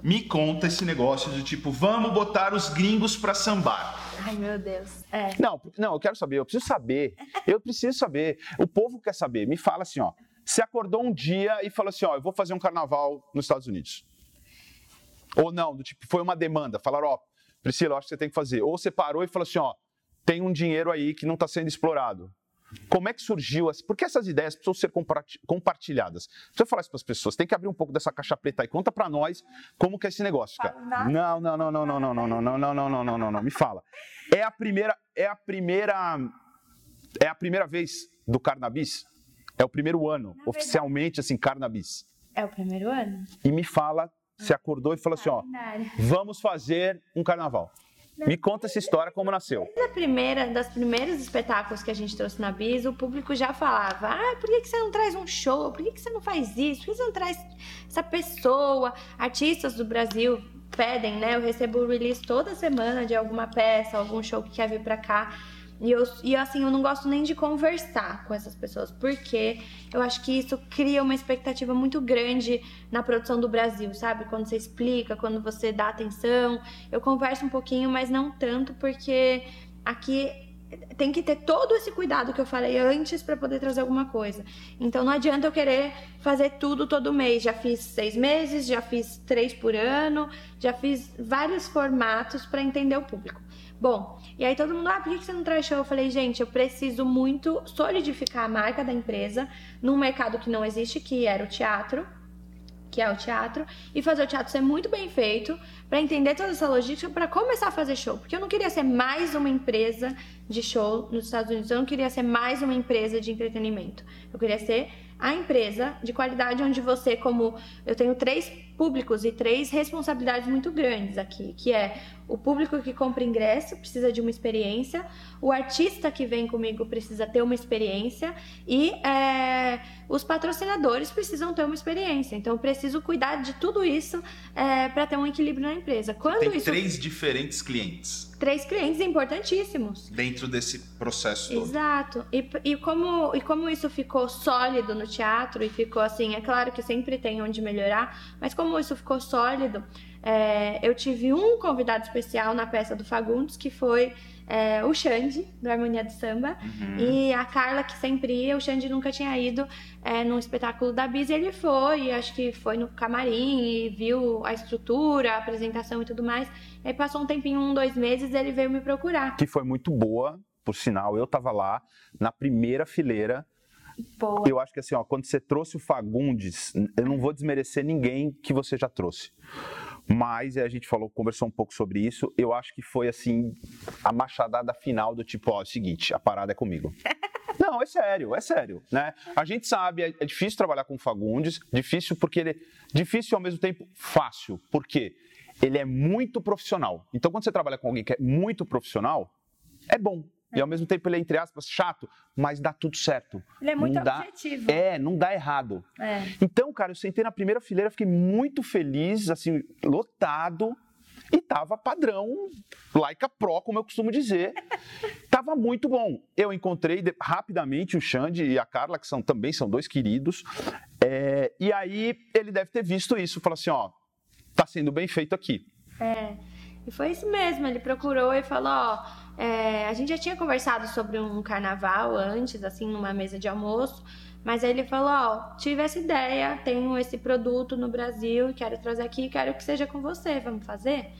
Me conta esse negócio de tipo, vamos botar os gringos pra sambar. Ai, meu Deus. É. Não, não, eu quero saber, eu preciso saber. Eu preciso saber. O povo quer saber. Me fala assim, ó. Você acordou um dia e falou assim, ó, eu vou fazer um carnaval nos Estados Unidos. Ou não, do tipo, foi uma demanda. Falaram, ó, Priscila, eu acho que você tem que fazer. Ou você parou e falou assim, ó, tem um dinheiro aí que não está sendo explorado. Como é que surgiu? Por que essas ideias precisam ser compartilhadas? Precisa falar isso para as pessoas. Tem que abrir um pouco dessa caixa preta aí. Conta para nós como que é esse negócio, cara. Não, não, não, não, não, não, não, não, não, não, não, não, não, não, não. Me fala. É a primeira, é a primeira, é a primeira vez do Carnabis? É o primeiro ano, oficialmente, assim, Carnabis. É o primeiro ano. E me fala, você acordou e falou assim, ó, vamos fazer um carnaval. Me conta essa história, como nasceu. Desde a primeira, das primeiros espetáculos que a gente trouxe na Bis, o público já falava: ah, por que, você não traz um show? Por que, que você não faz isso? Por que você não traz essa pessoa? Artistas do Brasil pedem, né? Eu recebo release toda semana de alguma peça, algum show que quer vir pra cá. E, eu, e assim, eu não gosto nem de conversar com essas pessoas, porque eu acho que isso cria uma expectativa muito grande na produção do Brasil, sabe? Quando você explica, quando você dá atenção. Eu converso um pouquinho, mas não tanto, porque aqui tem que ter todo esse cuidado que eu falei antes para poder trazer alguma coisa. Então não adianta eu querer fazer tudo todo mês. Já fiz seis meses, já fiz três por ano, já fiz vários formatos para entender o público. Bom, e aí todo mundo, ah, por que você não traz show? Eu falei, gente, eu preciso muito solidificar a marca da empresa num mercado que não existe, que era o teatro, que é o teatro, e fazer o teatro ser muito bem feito, para entender toda essa logística, para começar a fazer show. Porque eu não queria ser mais uma empresa de show nos Estados Unidos, eu não queria ser mais uma empresa de entretenimento. Eu queria ser a empresa de qualidade onde você, como eu tenho três públicos e três responsabilidades muito grandes aqui, que é o público que compra ingresso precisa de uma experiência, o artista que vem comigo precisa ter uma experiência e é, os patrocinadores precisam ter uma experiência. Então, eu preciso cuidar de tudo isso é, para ter um equilíbrio na empresa. Quando Tem isso... três diferentes clientes. Três clientes importantíssimos. Dentro desse processo todo. Exato. E, e, como, e como isso ficou sólido no teatro e ficou assim, é claro que sempre tem onde melhorar, mas como isso ficou sólido, é, eu tive um convidado especial na peça do Fagundes, que foi é, o Xande, do Harmonia de Samba, uhum. e a Carla, que sempre ia, o Xande nunca tinha ido é, num espetáculo da Bis, e ele foi, acho que foi no camarim e viu a estrutura, a apresentação e tudo mais. E aí passou um tempinho, um, dois meses, ele veio me procurar. Que foi muito boa, por sinal, eu estava lá na primeira fileira Boa. Eu acho que assim, ó, quando você trouxe o Fagundes, eu não vou desmerecer ninguém que você já trouxe. Mas a gente falou, conversou um pouco sobre isso. Eu acho que foi assim a machadada final do tipo, ó, é o seguinte, a parada é comigo. Não, é sério, é sério, né? A gente sabe, é, é difícil trabalhar com Fagundes, difícil porque ele difícil e ao mesmo tempo fácil, porque ele é muito profissional. Então, quando você trabalha com alguém que é muito profissional, é bom. E ao mesmo tempo ele é, entre aspas, chato, mas dá tudo certo. Ele é muito não dá, objetivo. É, não dá errado. É. Então, cara, eu sentei na primeira fileira, fiquei muito feliz, assim, lotado. E tava padrão, Laika Pro, como eu costumo dizer. tava muito bom. Eu encontrei rapidamente o Xande e a Carla, que são, também são dois queridos. É, e aí ele deve ter visto isso, falou assim, ó, tá sendo bem feito aqui. É. E foi isso mesmo, ele procurou e falou, ó, é, a gente já tinha conversado sobre um carnaval antes, assim, numa mesa de almoço, mas aí ele falou, ó, tive essa ideia, tenho esse produto no Brasil, quero trazer aqui, quero que seja com você, vamos fazer?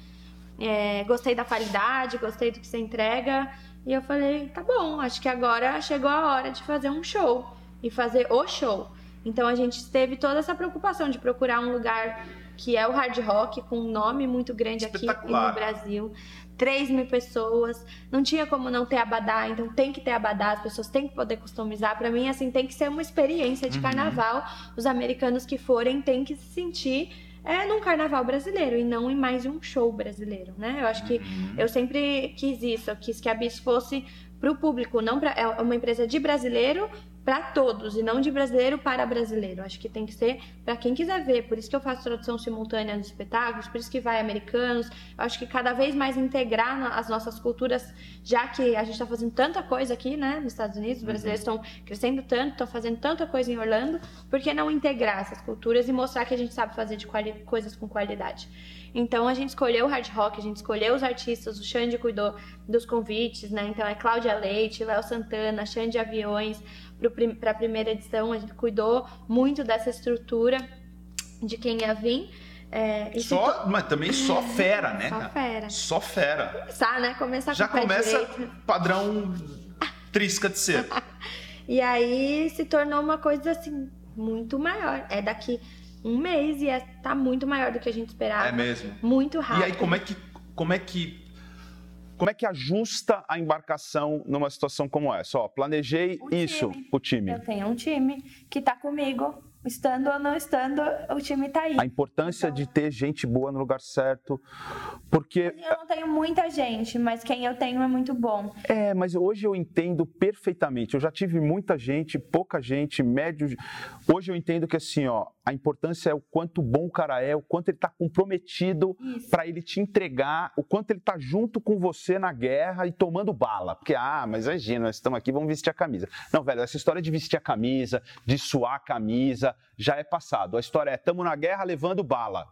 É, gostei da qualidade, gostei do que você entrega, e eu falei, tá bom, acho que agora chegou a hora de fazer um show, e fazer o show. Então a gente teve toda essa preocupação de procurar um lugar que é o hard rock, com um nome muito grande aqui no Brasil. 3 mil pessoas, não tinha como não ter abadá, então tem que ter abadá, as pessoas têm que poder customizar. Para mim, assim, tem que ser uma experiência de uhum. carnaval. Os americanos que forem têm que se sentir é num carnaval brasileiro e não em mais um show brasileiro, né? Eu acho que uhum. eu sempre quis isso, eu quis que a Bis fosse para o público, não para é uma empresa de brasileiro para todos e não de brasileiro para brasileiro. Acho que tem que ser para quem quiser ver. Por isso que eu faço tradução simultânea nos espetáculos, por isso que vai americanos. Eu acho que cada vez mais integrar as nossas culturas, já que a gente está fazendo tanta coisa aqui, né, nos Estados Unidos, os brasileiros estão uhum. crescendo tanto, estão fazendo tanta coisa em Orlando, por que não integrar essas culturas e mostrar que a gente sabe fazer de coisas com qualidade? Então a gente escolheu o hard rock, a gente escolheu os artistas, o Xande cuidou dos convites, né? Então é Cláudia Leite, Léo Santana, Xande Aviões, para a primeira edição, a gente cuidou muito dessa estrutura de quem ia vir. É, só, mas também só fera, né? Só fera. Só fera. Começar, né? Começar Já com começa padrão trisca de ser. e aí se tornou uma coisa assim muito maior. É daqui um mês e é, tá muito maior do que a gente esperava. É mesmo. Muito rápido. E aí como é que como é que como é que ajusta a embarcação numa situação como essa? Ó, planejei o isso, time. o time. Eu tenho um time que está comigo estando ou não estando, o time está aí. A importância então, de ter gente boa no lugar certo, porque... Eu não tenho muita gente, mas quem eu tenho é muito bom. É, mas hoje eu entendo perfeitamente. Eu já tive muita gente, pouca gente, médio... Hoje eu entendo que assim, ó, a importância é o quanto bom o cara é, o quanto ele está comprometido para ele te entregar, o quanto ele está junto com você na guerra e tomando bala. Porque, ah, mas imagina, nós estamos aqui, vamos vestir a camisa. Não, velho, essa história de vestir a camisa, de suar a camisa, já é passado. A história é, estamos na guerra levando bala.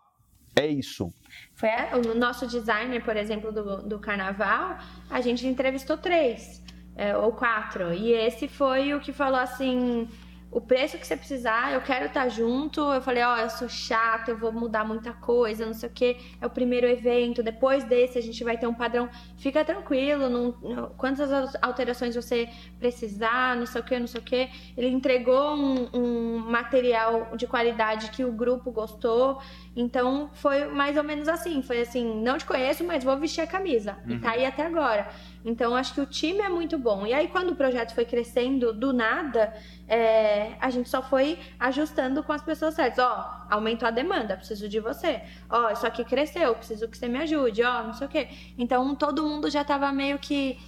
É isso. Foi o nosso designer, por exemplo, do, do carnaval, a gente entrevistou três é, ou quatro. E esse foi o que falou assim o preço que você precisar, eu quero estar junto. Eu falei, ó, oh, eu sou chata, eu vou mudar muita coisa, não sei o que. É o primeiro evento, depois desse a gente vai ter um padrão. Fica tranquilo, não, não, quantas alterações você precisar, não sei o que, não sei o que. Ele entregou um, um material de qualidade que o grupo gostou. Então foi mais ou menos assim. Foi assim, não te conheço, mas vou vestir a camisa. Uhum. E tá aí até agora. Então acho que o time é muito bom. E aí quando o projeto foi crescendo do nada, é, a gente só foi ajustando com as pessoas certas. Ó, aumentou a demanda, preciso de você. Ó, isso aqui cresceu, preciso que você me ajude. Ó, não sei o quê. Então todo mundo já estava meio que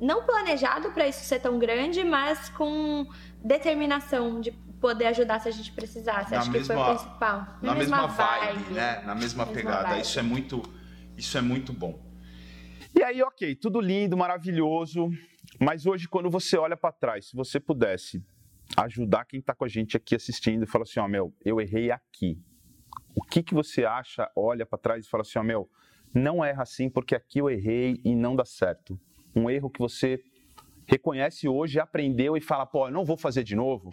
não planejado para isso ser tão grande, mas com determinação de poder ajudar se a gente precisasse. Na Acho mesma, que foi o principal. Na, na mesma, mesma vibe, vibe, né? Na mesma, mesma pegada. Vibe. Isso é muito, isso é muito bom. E aí, ok, tudo lindo, maravilhoso, mas hoje, quando você olha para trás, se você pudesse ajudar quem está com a gente aqui assistindo e falar assim: ó, oh, meu, eu errei aqui. O que, que você acha, olha para trás e fala assim: ó, oh, meu, não erra assim porque aqui eu errei e não dá certo. Um erro que você reconhece hoje, aprendeu e fala: pô, não vou fazer de novo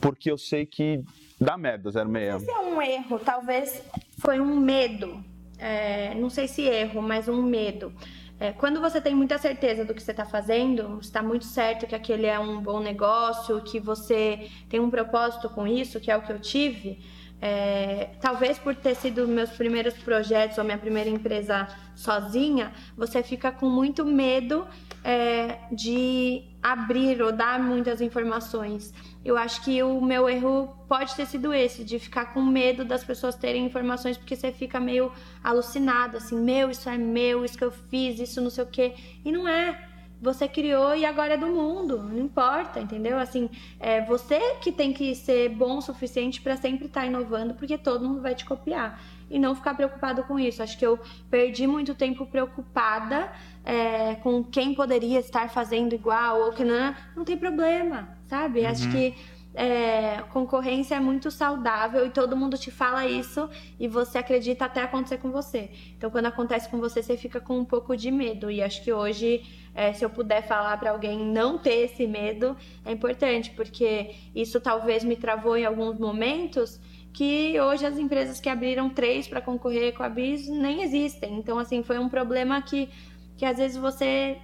porque eu sei que dá merda, 06. Esse é um erro, talvez foi um medo é, não sei se erro, mas um medo. É, quando você tem muita certeza do que você está fazendo, está muito certo que aquele é um bom negócio, que você tem um propósito com isso, que é o que eu tive. É, talvez por ter sido meus primeiros projetos ou minha primeira empresa sozinha, você fica com muito medo é, de abrir ou dar muitas informações eu acho que o meu erro pode ter sido esse, de ficar com medo das pessoas terem informações, porque você fica meio alucinado, assim, meu, isso é meu, isso que eu fiz, isso não sei o quê. E não é. Você criou e agora é do mundo, não importa, entendeu? Assim, é você que tem que ser bom o suficiente para sempre estar tá inovando, porque todo mundo vai te copiar. E não ficar preocupado com isso. Acho que eu perdi muito tempo preocupada é, com quem poderia estar fazendo igual ou que não. Não tem problema sabe? Uhum. Acho que é, concorrência é muito saudável e todo mundo te fala isso e você acredita até acontecer com você. Então, quando acontece com você, você fica com um pouco de medo. E acho que hoje, é, se eu puder falar para alguém não ter esse medo, é importante, porque isso talvez me travou em alguns momentos que hoje as empresas que abriram três para concorrer com a Bis nem existem. Então, assim, foi um problema que, que às vezes você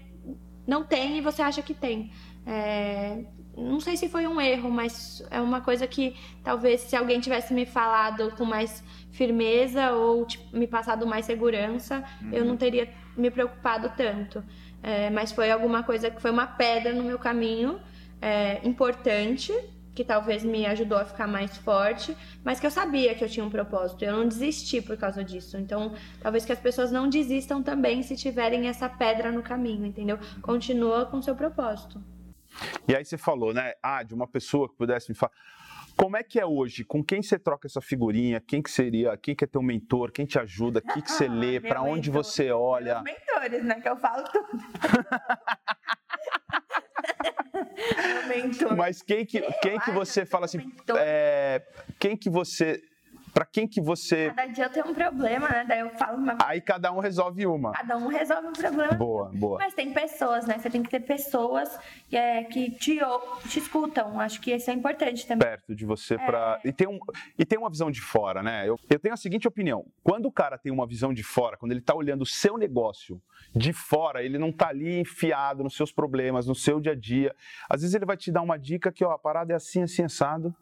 não tem e você acha que tem. É, não sei se foi um erro, mas é uma coisa que talvez se alguém tivesse me falado com mais firmeza ou tipo, me passado mais segurança, uhum. eu não teria me preocupado tanto. É, mas foi alguma coisa que foi uma pedra no meu caminho, é, importante, que talvez me ajudou a ficar mais forte, mas que eu sabia que eu tinha um propósito. Eu não desisti por causa disso. Então, talvez que as pessoas não desistam também se tiverem essa pedra no caminho, entendeu? Continua com seu propósito. E aí você falou, né? Ah, de uma pessoa que pudesse me falar. Como é que é hoje? Com quem você troca essa figurinha? Quem que seria? Quem que é teu mentor? Quem te ajuda? O que, que você lê? Para onde mentor. você olha? Meus mentores, né? Que eu falo tudo. Mas quem que, quem que você fala assim? É, quem que você para quem que você. Cada dia eu tenho um problema, né? Daí eu falo uma. Aí cada um resolve uma. Cada um resolve um problema. Boa, boa. Mas tem pessoas, né? Você tem que ter pessoas que, é, que te, te escutam. Acho que isso é importante também. Perto de você para. E, tem um, e tem uma visão de fora, né? Eu, eu tenho a seguinte opinião: quando o cara tem uma visão de fora, quando ele tá olhando o seu negócio de fora, ele não tá ali enfiado nos seus problemas, no seu dia a dia. Às vezes ele vai te dar uma dica que, ó, a parada é assim, assim, assado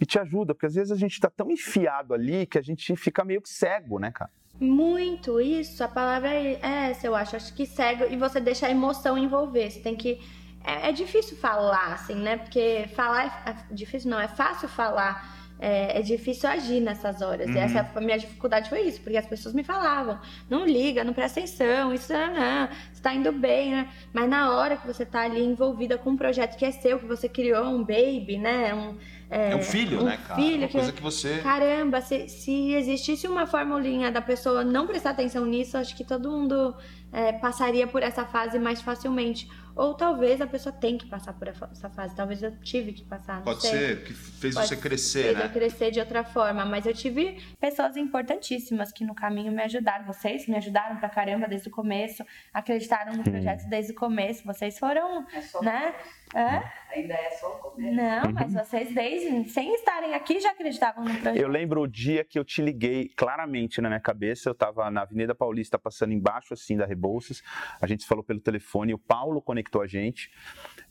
e te ajuda, porque às vezes a gente está tão enfiado ali que a gente fica meio que cego, né, cara? Muito, isso, a palavra é essa, eu acho. Acho que cego e você deixa a emoção envolver. Você tem que. É, é difícil falar, assim, né? Porque falar é, é difícil, não, é fácil falar. É, é, difícil agir nessas horas. Uhum. E essa a minha dificuldade foi isso, porque as pessoas me falavam: não liga, não presta atenção, isso não, não, você tá indo bem, né? Mas na hora que você tá ali envolvida com um projeto que é seu, que você criou, um baby, né? Um, é, é um filho, um né, cara? Filho uma coisa que, que você. Caramba, se, se existisse uma formulinha da pessoa não prestar atenção nisso, acho que todo mundo é, passaria por essa fase mais facilmente. Ou talvez a pessoa tem que passar por essa fase. Talvez eu tive que passar. Pode sei. ser, que fez Pode você crescer, fez né? eu crescer de outra forma. Mas eu tive pessoas importantíssimas que no caminho me ajudaram. Vocês me ajudaram pra caramba desde o começo. Acreditaram no projeto desde o começo. Vocês foram, É né? Hã? Ainda é só o começo. Não, mas vocês desde, sem estarem aqui, já acreditavam no projeto. Eu lembro o dia que eu te liguei claramente na minha cabeça. Eu estava na Avenida Paulista, passando embaixo assim da Rebouças. A gente se falou pelo telefone, o Paulo conectou a gente.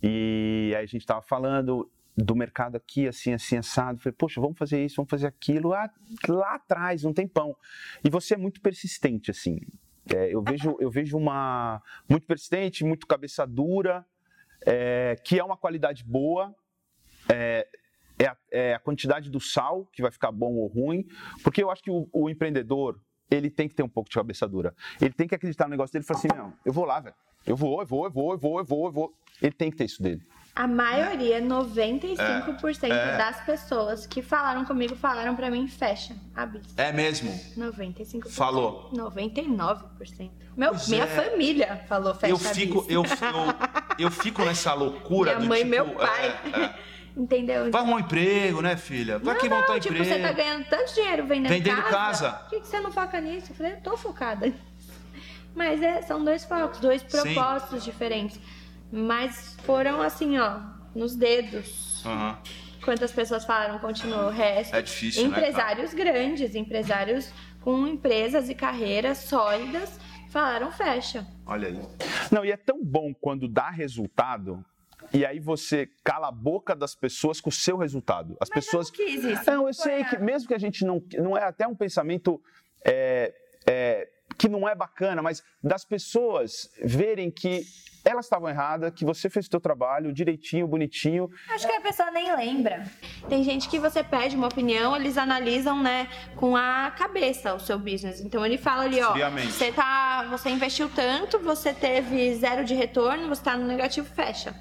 E aí a gente estava falando do mercado aqui, assim, assim, assado. Falei, poxa, vamos fazer isso, vamos fazer aquilo. Lá, lá atrás, um tempão. E você é muito persistente, assim. É, eu, vejo, eu vejo uma. Muito persistente, muito cabeça dura, é, que é uma qualidade boa. É, é a, é a, quantidade do sal que vai ficar bom ou ruim, porque eu acho que o, o, empreendedor ele tem que ter um pouco de cabeça dura. Ele tem que acreditar no negócio dele e falar assim, não, eu vou lá, velho. Eu vou, eu vou, eu vou, eu vou, eu vou, eu vou. Ele tem que ter isso dele. A maioria, 95% é, das pessoas que falaram comigo falaram para mim fecha a bis. É mesmo? 95%. Falou. 99%. Meu, minha é. família falou fecha eu fico, a bis. Eu, eu, eu fico nessa loucura minha mãe e tipo, meu pai. É, Entendeu? Vai arrumar um emprego, né, filha? Vai que montar um tipo, emprego. você tá ganhando tanto dinheiro vendendo, vendendo casa. casa. Por que, que você não foca nisso? Eu falei, eu tô focada. Mas é, são dois focos, dois propósitos Sim. diferentes. Mas foram assim, ó, nos dedos. Uhum. Quantas pessoas falaram, continuou o resto. É difícil, Empresários né, grandes, empresários com empresas e carreiras sólidas, falaram fecha. Olha aí. Não, e é tão bom quando dá resultado e aí você cala a boca das pessoas com o seu resultado. As Mas pessoas. Eu não quis isso. Não, eu sei que mesmo que a gente não. Não é até um pensamento. É, é, que não é bacana, mas das pessoas verem que elas estavam erradas, que você fez o seu trabalho direitinho, bonitinho. Acho que a pessoa nem lembra. Tem gente que você pede uma opinião, eles analisam, né, com a cabeça o seu business. Então ele fala ali, ó, você tá, você investiu tanto, você teve zero de retorno, você tá no negativo, fecha.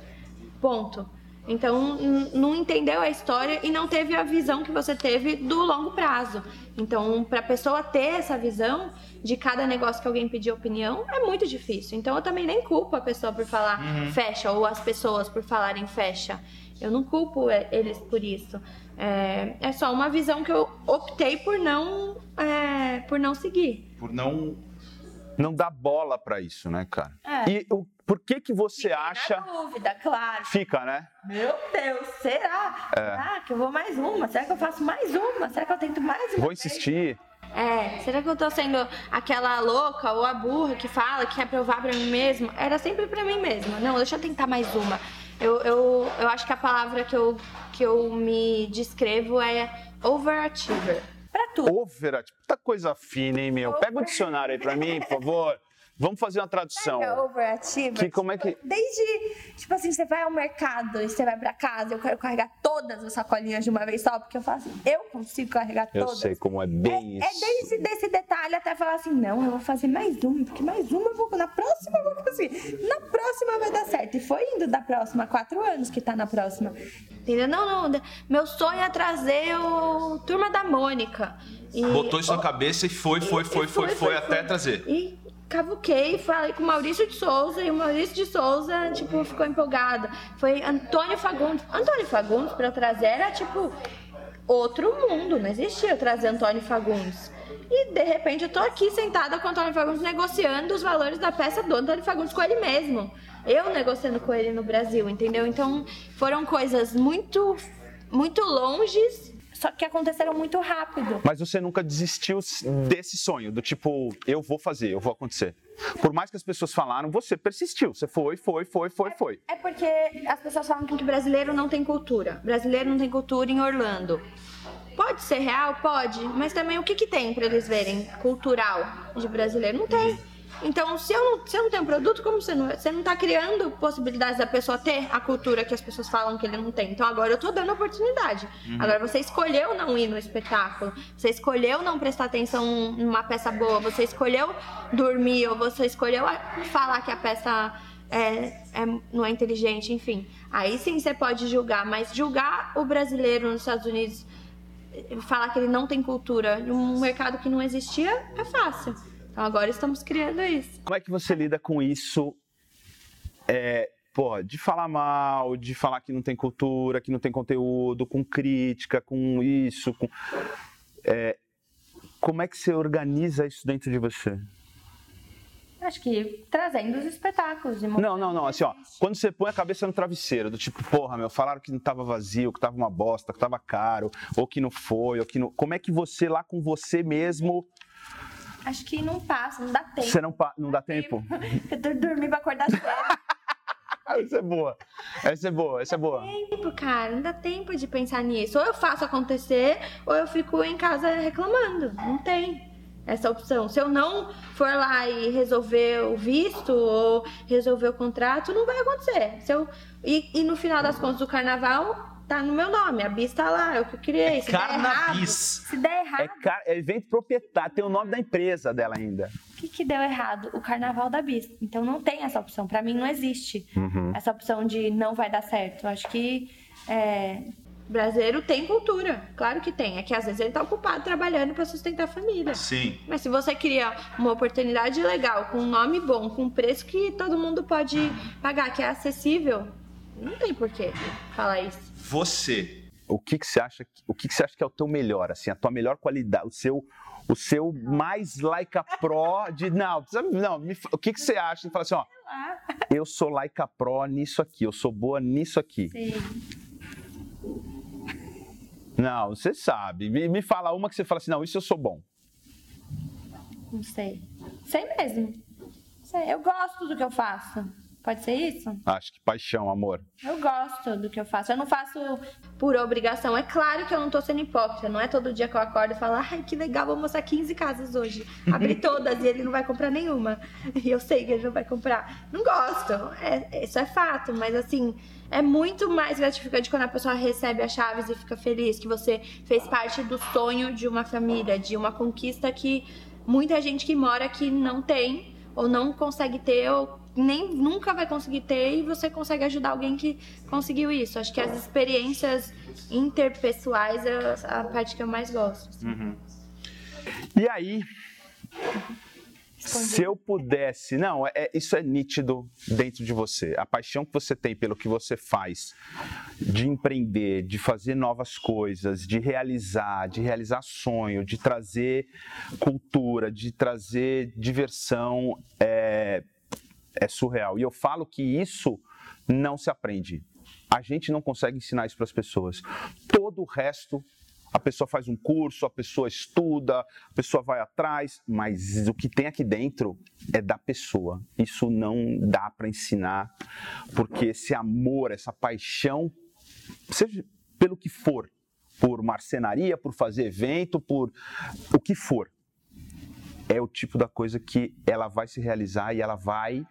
Ponto. Então, não entendeu a história e não teve a visão que você teve do longo prazo. Então, para a pessoa ter essa visão de cada negócio que alguém pedir opinião, é muito difícil. Então, eu também nem culpo a pessoa por falar Uhum. fecha ou as pessoas por falarem fecha. Eu não culpo é, eles por isso. É, é só uma visão que eu optei por não, é, por não seguir. Por não. Não dá bola pra isso, né, cara? É. E o, por que que você Fiquei acha. Na dúvida, claro. Fica, né? Meu Deus, será? É. Será que eu vou mais uma? Será que eu faço mais uma? Será que eu tento mais uma? Vou vez? insistir. É, será que eu tô sendo aquela louca ou a burra que fala que quer provar pra mim mesma? Era sempre pra mim mesma. Não, deixa eu tentar mais uma. Eu, eu, eu acho que a palavra que eu, que eu me descrevo é overachiever. Pra tudo. Overachiever. Puta coisa fina, hein, meu? Pega o dicionário aí pra mim, por favor. Vamos fazer uma tradução. É overachiever. Que, como é que... Desde, tipo assim, você vai ao mercado e você vai pra casa, eu quero carregar todas as sacolinhas de uma vez só, porque eu falo assim, eu consigo carregar eu todas. Eu sei como é bem é, isso. É desde desse detalhe até falar assim, não, eu vou fazer mais uma, porque mais uma eu vou, na próxima eu vou conseguir. Na próxima vai dar certo. E foi indo da próxima, quatro anos que tá na próxima. Entendeu? Não, não, meu sonho é trazer o Turma da Mônica. E, Botou isso na cabeça e foi, foi, foi, foi, foi, foi, até trazer. E cavuquei, falei com o Maurício de Souza e o Maurício de Souza, tipo, ficou empolgado. Foi Antônio Fagundes. Antônio Fagundes, pra trazer, era tipo outro mundo, não existia trazer Antônio Fagundes. E de repente eu tô aqui sentada com o Antônio Fagundes negociando os valores da peça do Antônio Fagundes com ele mesmo. Eu negociando com ele no Brasil, entendeu? Então foram coisas muito, muito longes só que aconteceram muito rápido. Mas você nunca desistiu desse sonho, do tipo, eu vou fazer, eu vou acontecer. Por mais que as pessoas falaram, você persistiu. Você foi, foi, foi, foi, foi. É porque as pessoas falam que brasileiro não tem cultura. Brasileiro não tem cultura em Orlando. Pode ser real? Pode. Mas também o que, que tem para eles verem cultural de brasileiro? Não tem. Então, se eu não, se eu não tenho produto, como você não, você não tá criando possibilidades da pessoa ter a cultura que as pessoas falam que ele não tem. Então, agora eu tô dando oportunidade. Uhum. Agora, você escolheu não ir no espetáculo, você escolheu não prestar atenção numa peça boa, você escolheu dormir, ou você escolheu falar que a peça é, é, não é inteligente, enfim. Aí sim você pode julgar, mas julgar o brasileiro nos Estados Unidos, falar que ele não tem cultura num mercado que não existia, é fácil. Então agora estamos criando isso. Como é que você lida com isso? É, pô, de falar mal, de falar que não tem cultura, que não tem conteúdo, com crítica, com isso, com. É, como é que você organiza isso dentro de você? Acho que trazendo os espetáculos. não, não, não. Assim, ó, quando você põe a cabeça no travesseiro, do tipo, porra, meu, falaram que não tava vazio, que tava uma bosta, que tava caro, ou que não foi, ou que não. Como é que você lá com você mesmo Acho que não passa, não dá tempo. Você não, pa... não dá tempo? Eu dormi pra acordar cedo. Essa é boa. Essa é boa, essa é boa. Não dá tempo, cara. Não dá tempo de pensar nisso. Ou eu faço acontecer, ou eu fico em casa reclamando. Não tem essa opção. Se eu não for lá e resolver o visto ou resolver o contrato, não vai acontecer. Se eu... e, e no final das contas, o carnaval tá no meu nome, a bis tá lá, é o que eu criei. É se der errado, se der errado. É, car... é evento proprietário, tem o nome da empresa dela ainda. O que, que deu errado? O carnaval da bis. Então não tem essa opção. Para mim não existe uhum. essa opção de não vai dar certo. Eu acho que é, brasileiro tem cultura, claro que tem. É que às vezes ele tá ocupado trabalhando para sustentar a família. Sim. Mas se você cria uma oportunidade legal, com um nome bom, com um preço que todo mundo pode pagar, que é acessível, não tem porquê falar isso você. O que, que você acha? O que, que você acha que é o teu melhor, assim, a tua melhor qualidade, o seu, o seu mais like a pro de não, não, me, o que, que você acha? Fala assim, ó, eu sou like a pro nisso aqui, eu sou boa nisso aqui. Sim. Não, você sabe. Me, me fala uma que você fala assim, não, isso eu sou bom. Não sei. Sei mesmo. Sei. Eu gosto do que eu faço. Pode ser isso? Acho que paixão, amor. Eu gosto do que eu faço. Eu não faço por obrigação. É claro que eu não tô sendo hipócrita. Não é todo dia que eu acordo e falo, ai, que legal, vou mostrar 15 casas hoje. Abri todas e ele não vai comprar nenhuma. E eu sei que ele não vai comprar. Não gosto. É, isso é fato. Mas assim, é muito mais gratificante quando a pessoa recebe as chaves e fica feliz que você fez parte do sonho de uma família, de uma conquista que muita gente que mora aqui não tem, ou não consegue ter, ou nem nunca vai conseguir ter e você consegue ajudar alguém que conseguiu isso. Acho que as experiências interpessoais é a parte que eu mais gosto. Assim. Uhum. E aí, se eu pudesse, não, é, isso é nítido dentro de você. A paixão que você tem pelo que você faz, de empreender, de fazer novas coisas, de realizar, de realizar sonho, de trazer cultura, de trazer diversão, é, é surreal. E eu falo que isso não se aprende. A gente não consegue ensinar isso para as pessoas. Todo o resto, a pessoa faz um curso, a pessoa estuda, a pessoa vai atrás, mas o que tem aqui dentro é da pessoa. Isso não dá para ensinar, porque esse amor, essa paixão, seja pelo que for, por marcenaria, por fazer evento, por o que for, é o tipo da coisa que ela vai se realizar e ela vai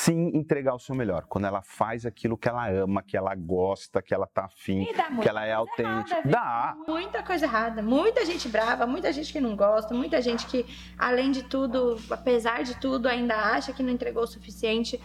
sim entregar o seu melhor. Quando ela faz aquilo que ela ama, que ela gosta, que ela tá afim, que ela é autêntica. Errada, dá. Muita coisa errada. Muita gente brava, muita gente que não gosta, muita gente que, além de tudo, apesar de tudo, ainda acha que não entregou o suficiente.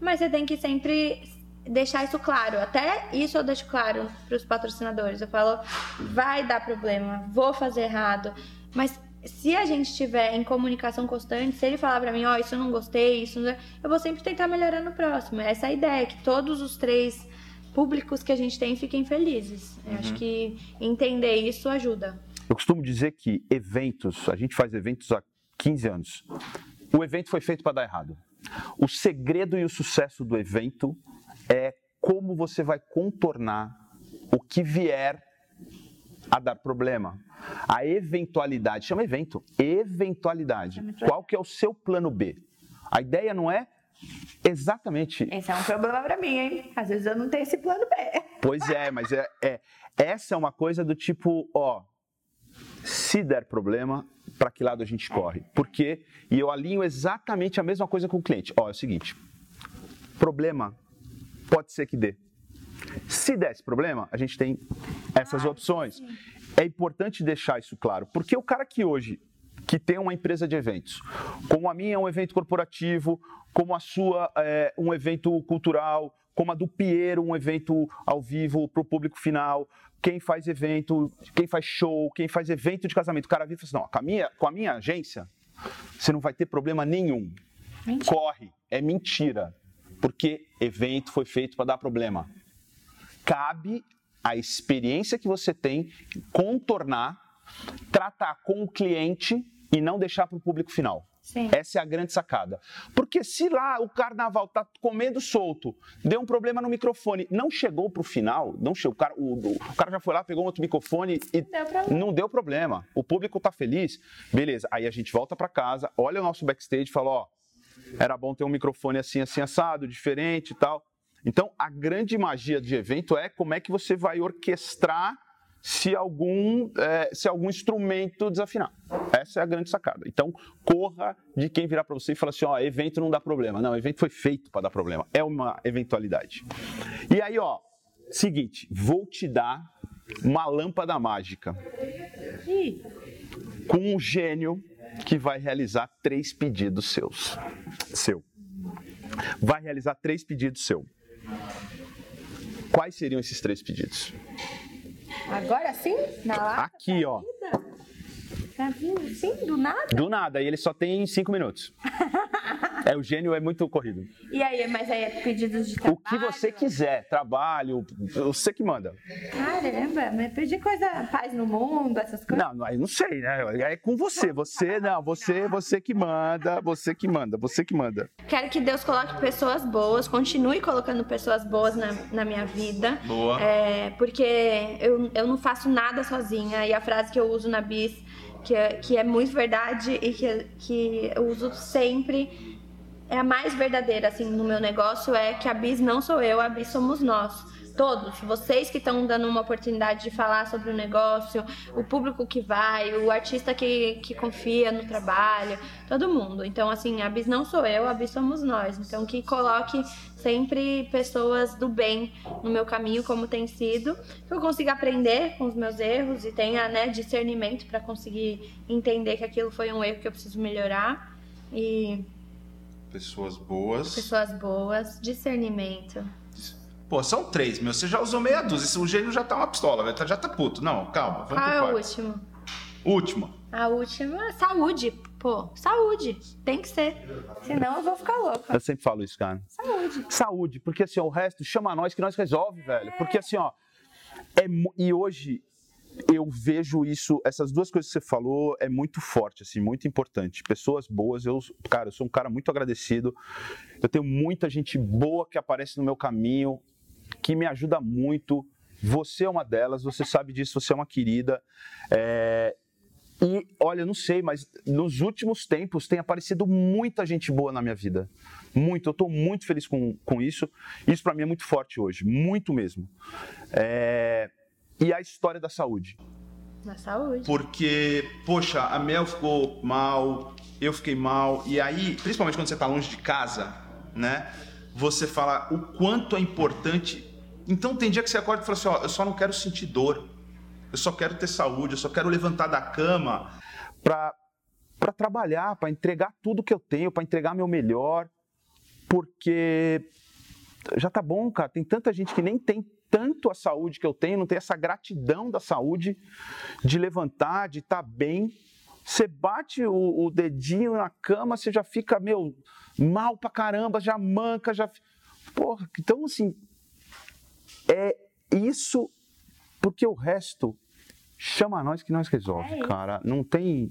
Mas você tem que sempre deixar isso claro. Até isso eu deixo claro para os patrocinadores. Eu falo, vai dar problema, vou fazer errado. Mas se a gente estiver em comunicação constante, se ele falar para mim, ó, oh, isso eu não gostei, isso não... eu vou sempre tentar melhorar no próximo. Essa é a ideia, que todos os três públicos que a gente tem fiquem felizes. Uhum. Eu acho que entender isso ajuda. Eu costumo dizer que eventos, a gente faz eventos há 15 anos. O evento foi feito para dar errado. O segredo e o sucesso do evento é como você vai contornar o que vier a dar problema. A eventualidade, chama evento, eventualidade. Qual que é o seu plano B? A ideia não é exatamente. Esse é um problema para mim, hein? Às vezes eu não tenho esse plano B. Pois é, mas é, é essa é uma coisa do tipo, ó, se der problema, para que lado a gente corre? Porque e eu alinho exatamente a mesma coisa com o cliente. Ó, é o seguinte, problema pode ser que dê. Se desse problema, a gente tem essas ah, opções. Sim. É importante deixar isso claro, porque o cara que hoje que tem uma empresa de eventos, como a minha é um evento corporativo, como a sua é um evento cultural, como a do Piero, um evento ao vivo para o público final, quem faz evento, quem faz show, quem faz evento de casamento. O cara vive e fala assim, não, com a minha, com a minha agência, você não vai ter problema nenhum. Mentira. Corre, é mentira. Porque evento foi feito para dar problema cabe a experiência que você tem contornar, tratar com o cliente e não deixar para o público final. Sim. Essa é a grande sacada. Porque se lá o carnaval tá comendo solto, deu um problema no microfone, não chegou pro final, não chegou, o cara, o, o cara já foi lá, pegou um outro microfone e deu não deu problema. O público tá feliz, beleza. Aí a gente volta para casa, olha o nosso backstage e fala, ó, era bom ter um microfone assim, assim, assado, diferente e tal. Então, a grande magia de evento é como é que você vai orquestrar se algum, é, se algum instrumento desafinar. Essa é a grande sacada. Então, corra de quem virar para você e falar assim: ó, evento não dá problema. Não, evento foi feito para dar problema. É uma eventualidade. E aí, ó, seguinte, vou te dar uma lâmpada mágica com um gênio que vai realizar três pedidos seus. Seu. Vai realizar três pedidos seu. Quais seriam esses três pedidos? Agora sim? Na lata Aqui, ó. Tá vindo sim, do nada? Do nada, e ele só tem cinco minutos. é, o gênio é muito corrido. E aí, mas aí é pedidos de trabalho? O que você quiser, trabalho, você que manda. Caramba, mas pedir coisa, paz no mundo, essas coisas? Não, não, não sei, né? É com você, você, não, você, você que manda, você que manda, você que manda. Quero que Deus coloque pessoas boas, continue colocando pessoas boas na, na minha vida. Boa. É, porque eu, eu não faço nada sozinha, e a frase que eu uso na Bis que é, que é muito verdade e que, que eu uso sempre, é a mais verdadeira assim no meu negócio, é que a Bis não sou eu, a Bis somos nós. Todos, vocês que estão dando uma oportunidade de falar sobre o negócio, o público que vai, o artista que, que confia no trabalho, todo mundo. Então, assim, a Bis não sou eu, a Bis somos nós. Então, que coloque sempre pessoas do bem no meu caminho, como tem sido, que eu consiga aprender com os meus erros e tenha né, discernimento para conseguir entender que aquilo foi um erro que eu preciso melhorar. E. Pessoas boas. Pessoas boas, discernimento. Pô, são três, meu. Você já usou meia dúzia. O gênio já tá uma pistola, já tá puto. Não, calma. Vamos Qual é o último? Último. A última é saúde. Pô, saúde. Tem que ser. Senão eu vou ficar louca. Eu sempre falo isso, cara. Saúde. Saúde. Porque assim, ó, o resto chama nós que nós resolve, velho. É. Porque assim, ó. É, e hoje eu vejo isso, essas duas coisas que você falou é muito forte, assim, muito importante. Pessoas boas, eu, cara, eu sou um cara muito agradecido. Eu tenho muita gente boa que aparece no meu caminho, que me ajuda muito. Você é uma delas, você sabe disso, você é uma querida. É, e olha, não sei, mas nos últimos tempos tem aparecido muita gente boa na minha vida. Muito, eu estou muito feliz com, com isso. Isso para mim é muito forte hoje, muito mesmo. É... E a história da saúde. Na saúde. Porque, poxa, a Mel ficou mal, eu fiquei mal. E aí, principalmente quando você está longe de casa, né? Você fala o quanto é importante. Então tem dia que você acorda e fala assim, ó, eu só não quero sentir dor. Eu só quero ter saúde, eu só quero levantar da cama para para trabalhar, para entregar tudo que eu tenho, para entregar meu melhor, porque já tá bom, cara. Tem tanta gente que nem tem tanto a saúde que eu tenho, não tem essa gratidão da saúde de levantar, de estar tá bem. Você bate o, o, dedinho na cama, você já fica, meu, mal pra caramba, já manca, já. Porra, então assim, é isso, porque o resto chama nós que nós resolve, é cara. Não tem.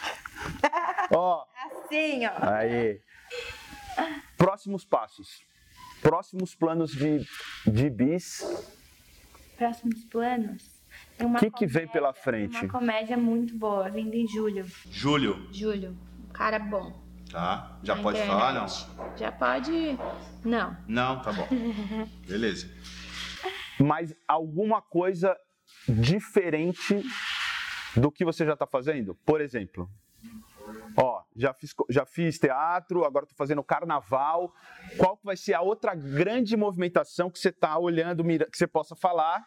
ó. Assim, ó. Aí. Próximos passos. Próximos planos de, de bis. Próximos planos? O que, que vem pela frente? Uma comédia muito boa, vindo em julho. Julho? Julho. Um cara bom. Tá. Já pode internet. falar, não? Já pode. Não. Não, tá bom. Beleza. Mas alguma coisa diferente do que você já está fazendo? Por exemplo, Ó, já fiz, já fiz teatro, agora estou fazendo carnaval. Qual vai ser a outra grande movimentação que você está olhando, que você possa falar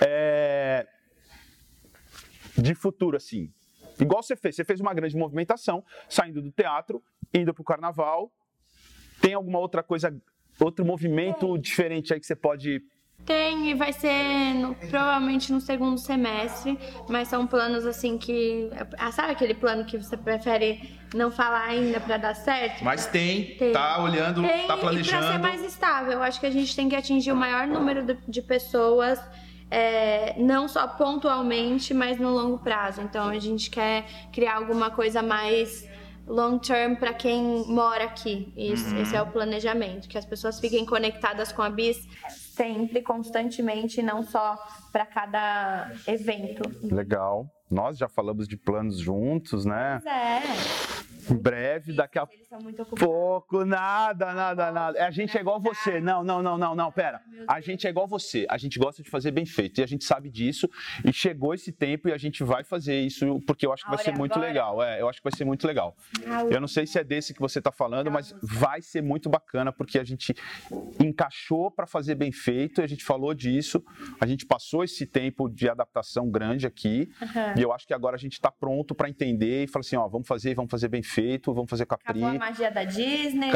é, de futuro, assim? Igual você fez, você fez uma grande movimentação, saindo do teatro, indo para o carnaval. Tem alguma outra coisa, outro movimento diferente aí que você pode tem e vai ser no, provavelmente no segundo semestre, mas são planos assim que. Ah, sabe aquele plano que você prefere não falar ainda para dar certo? Mas tem, tem, tá olhando, tem, tá planejando. E pra ser mais estável, eu acho que a gente tem que atingir o maior número de, de pessoas. É, não só pontualmente, mas no longo prazo. Então a gente quer criar alguma coisa mais long term para quem mora aqui. Isso, uhum. Esse é o planejamento, que as pessoas fiquem conectadas com a BIS sempre, constantemente, não só para cada evento. Legal. Nós já falamos de planos juntos, né? Pois é. Em breve, daqui a pouco, nada, nada, nada. A gente é igual você. Não, não, não, não, não, pera. A gente é igual você. A gente gosta de fazer bem feito e a gente sabe disso. E chegou esse tempo e a gente vai fazer isso porque eu acho que vai ser muito legal. É, eu acho que vai ser muito legal. Eu não sei se é desse que você está falando, mas vai ser muito bacana porque a gente encaixou para fazer bem feito. E a gente falou disso. A gente passou esse tempo de adaptação grande aqui e eu acho que agora a gente está pronto para entender e falar assim, ó, vamos fazer, vamos fazer bem feito, vamos fazer com a Pri. Acabou a magia da Disney.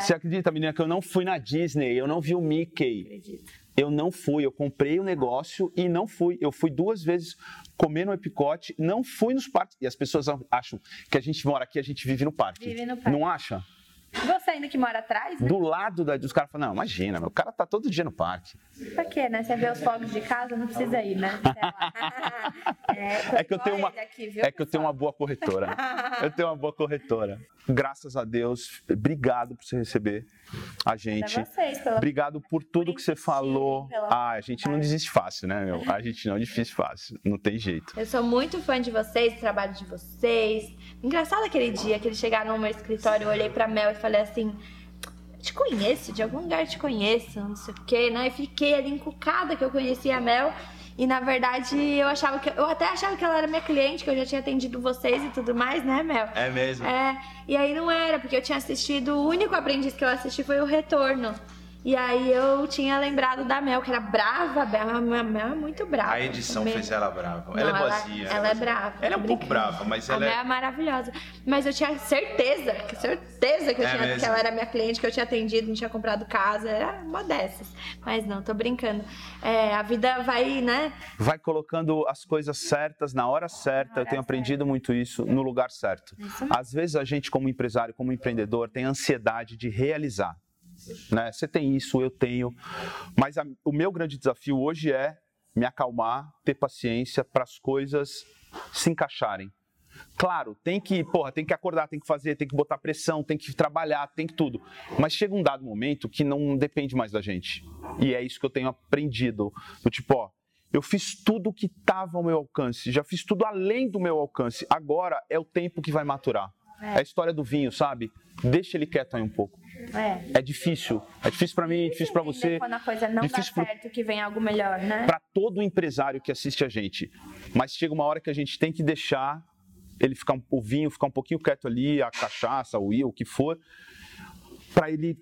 Você acredita, menina, que eu não fui na Disney, eu não vi o Mickey. Acredito. Eu não fui, eu comprei o negócio e não fui. Eu fui duas vezes comer no Epicote, não fui nos parques. E as pessoas acham que a gente mora aqui, a gente vive no parque. Vive no parque. Não acha? Você ainda que mora atrás, né? Do lado da, dos caras falam, não, imagina, o cara tá todo dia no parque. Pra quê, né? Você vê os fogos de casa, não precisa ir, né? é, é, que eu tenho uma, aqui, é que eu tenho uma boa corretora. eu tenho uma boa corretora. Graças a Deus, obrigado por você receber a gente. Vocês, pela... Obrigado por tudo por que você falou. Pela... Ah, a gente não desiste fácil, né, meu? A gente não desiste fácil, não tem jeito. Eu sou muito fã de vocês, do trabalho de vocês. Engraçado aquele dia que eles chegaram no meu escritório, eu olhei pra Mel e falei assim: te conheço, de algum lugar te conheço, não sei o quê, né? E fiquei ali encucada que eu conhecia a Mel. E na verdade eu achava que. Eu até achava que ela era minha cliente, que eu já tinha atendido vocês e tudo mais, né, Mel? É mesmo? É. E aí não era, porque eu tinha assistido. O único aprendiz que eu assisti foi o Retorno. E aí eu tinha lembrado da Mel, que era brava, a Mel é muito brava. A edição também. fez ela brava. Não, ela é boazinha. Ela, ela é brava. Ela é um pouco brava, mas ela a é... Mel é maravilhosa. Mas eu tinha certeza, certeza que, eu é tinha, que ela era minha cliente, que eu tinha atendido, não tinha comprado casa, era uma dessas. Mas não, tô brincando. É, a vida vai, né? Vai colocando as coisas certas na hora certa. Na hora eu tenho certa. aprendido muito isso no lugar certo. Às vezes a gente, como empresário, como empreendedor, tem ansiedade de realizar. Né? Você tem isso, eu tenho. Mas a, o meu grande desafio hoje é me acalmar, ter paciência para as coisas se encaixarem. Claro, tem que, porra, tem que acordar, tem que fazer, tem que botar pressão, tem que trabalhar, tem que tudo. Mas chega um dado momento que não depende mais da gente. E é isso que eu tenho aprendido. Do tipo, ó, eu fiz tudo que estava ao meu alcance, já fiz tudo além do meu alcance. Agora é o tempo que vai maturar. É. é a história do vinho, sabe? Deixa ele quieto aí um pouco. É. É difícil. É difícil para mim, é difícil para você. Quando a coisa não difícil dá pro- certo, que vem algo melhor, né? Para todo empresário que assiste a gente. Mas chega uma hora que a gente tem que deixar ele ficar um- o vinho ficar um pouquinho quieto ali, a cachaça, o ia, o que for, para ele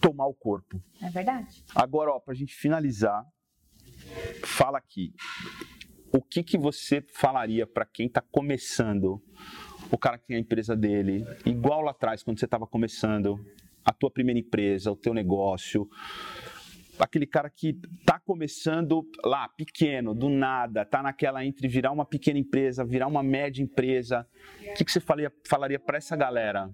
tomar o corpo. É verdade. Agora, ó, pra gente finalizar, fala aqui. O que que você falaria para quem tá começando? O cara que tem a empresa dele, igual lá atrás quando você estava começando, a tua primeira empresa, o teu negócio, aquele cara que tá começando lá pequeno, do nada, tá naquela entre virar uma pequena empresa, virar uma média empresa. O que que você falaria, falaria para essa galera?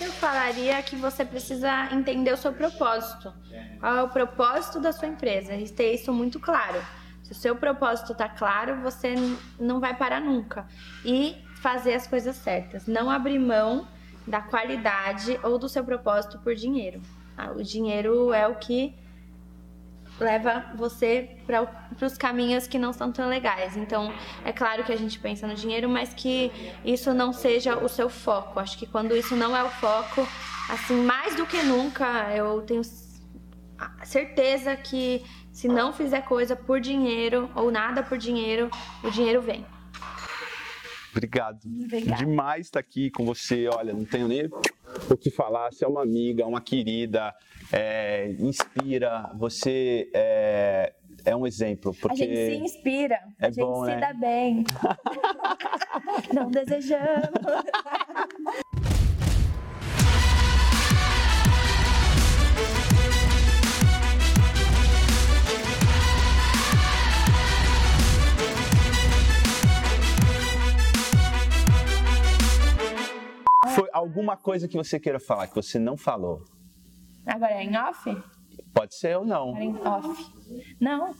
Eu falaria que você precisa entender o seu propósito. Qual é o propósito da sua empresa? E ter isso muito claro. Se o seu propósito está claro, você não vai parar nunca. E fazer as coisas certas. Não abrir mão da qualidade ou do seu propósito por dinheiro. Ah, O dinheiro é o que leva você para os caminhos que não são tão legais. Então, é claro que a gente pensa no dinheiro, mas que isso não seja o seu foco. Acho que quando isso não é o foco, assim, mais do que nunca, eu tenho certeza que se não fizer coisa por dinheiro ou nada por dinheiro, o dinheiro vem. Obrigado. Obrigada. Demais estar aqui com você. Olha, não tenho nem o que falar. Você é uma amiga, uma querida, é, inspira. Você é, é um exemplo. Porque A gente se inspira, É a gente bom, se né? dá bem. não desejamos. foi alguma coisa que você queira falar que você não falou. Agora é em off? Pode ser ou não. Agora é em off. Não,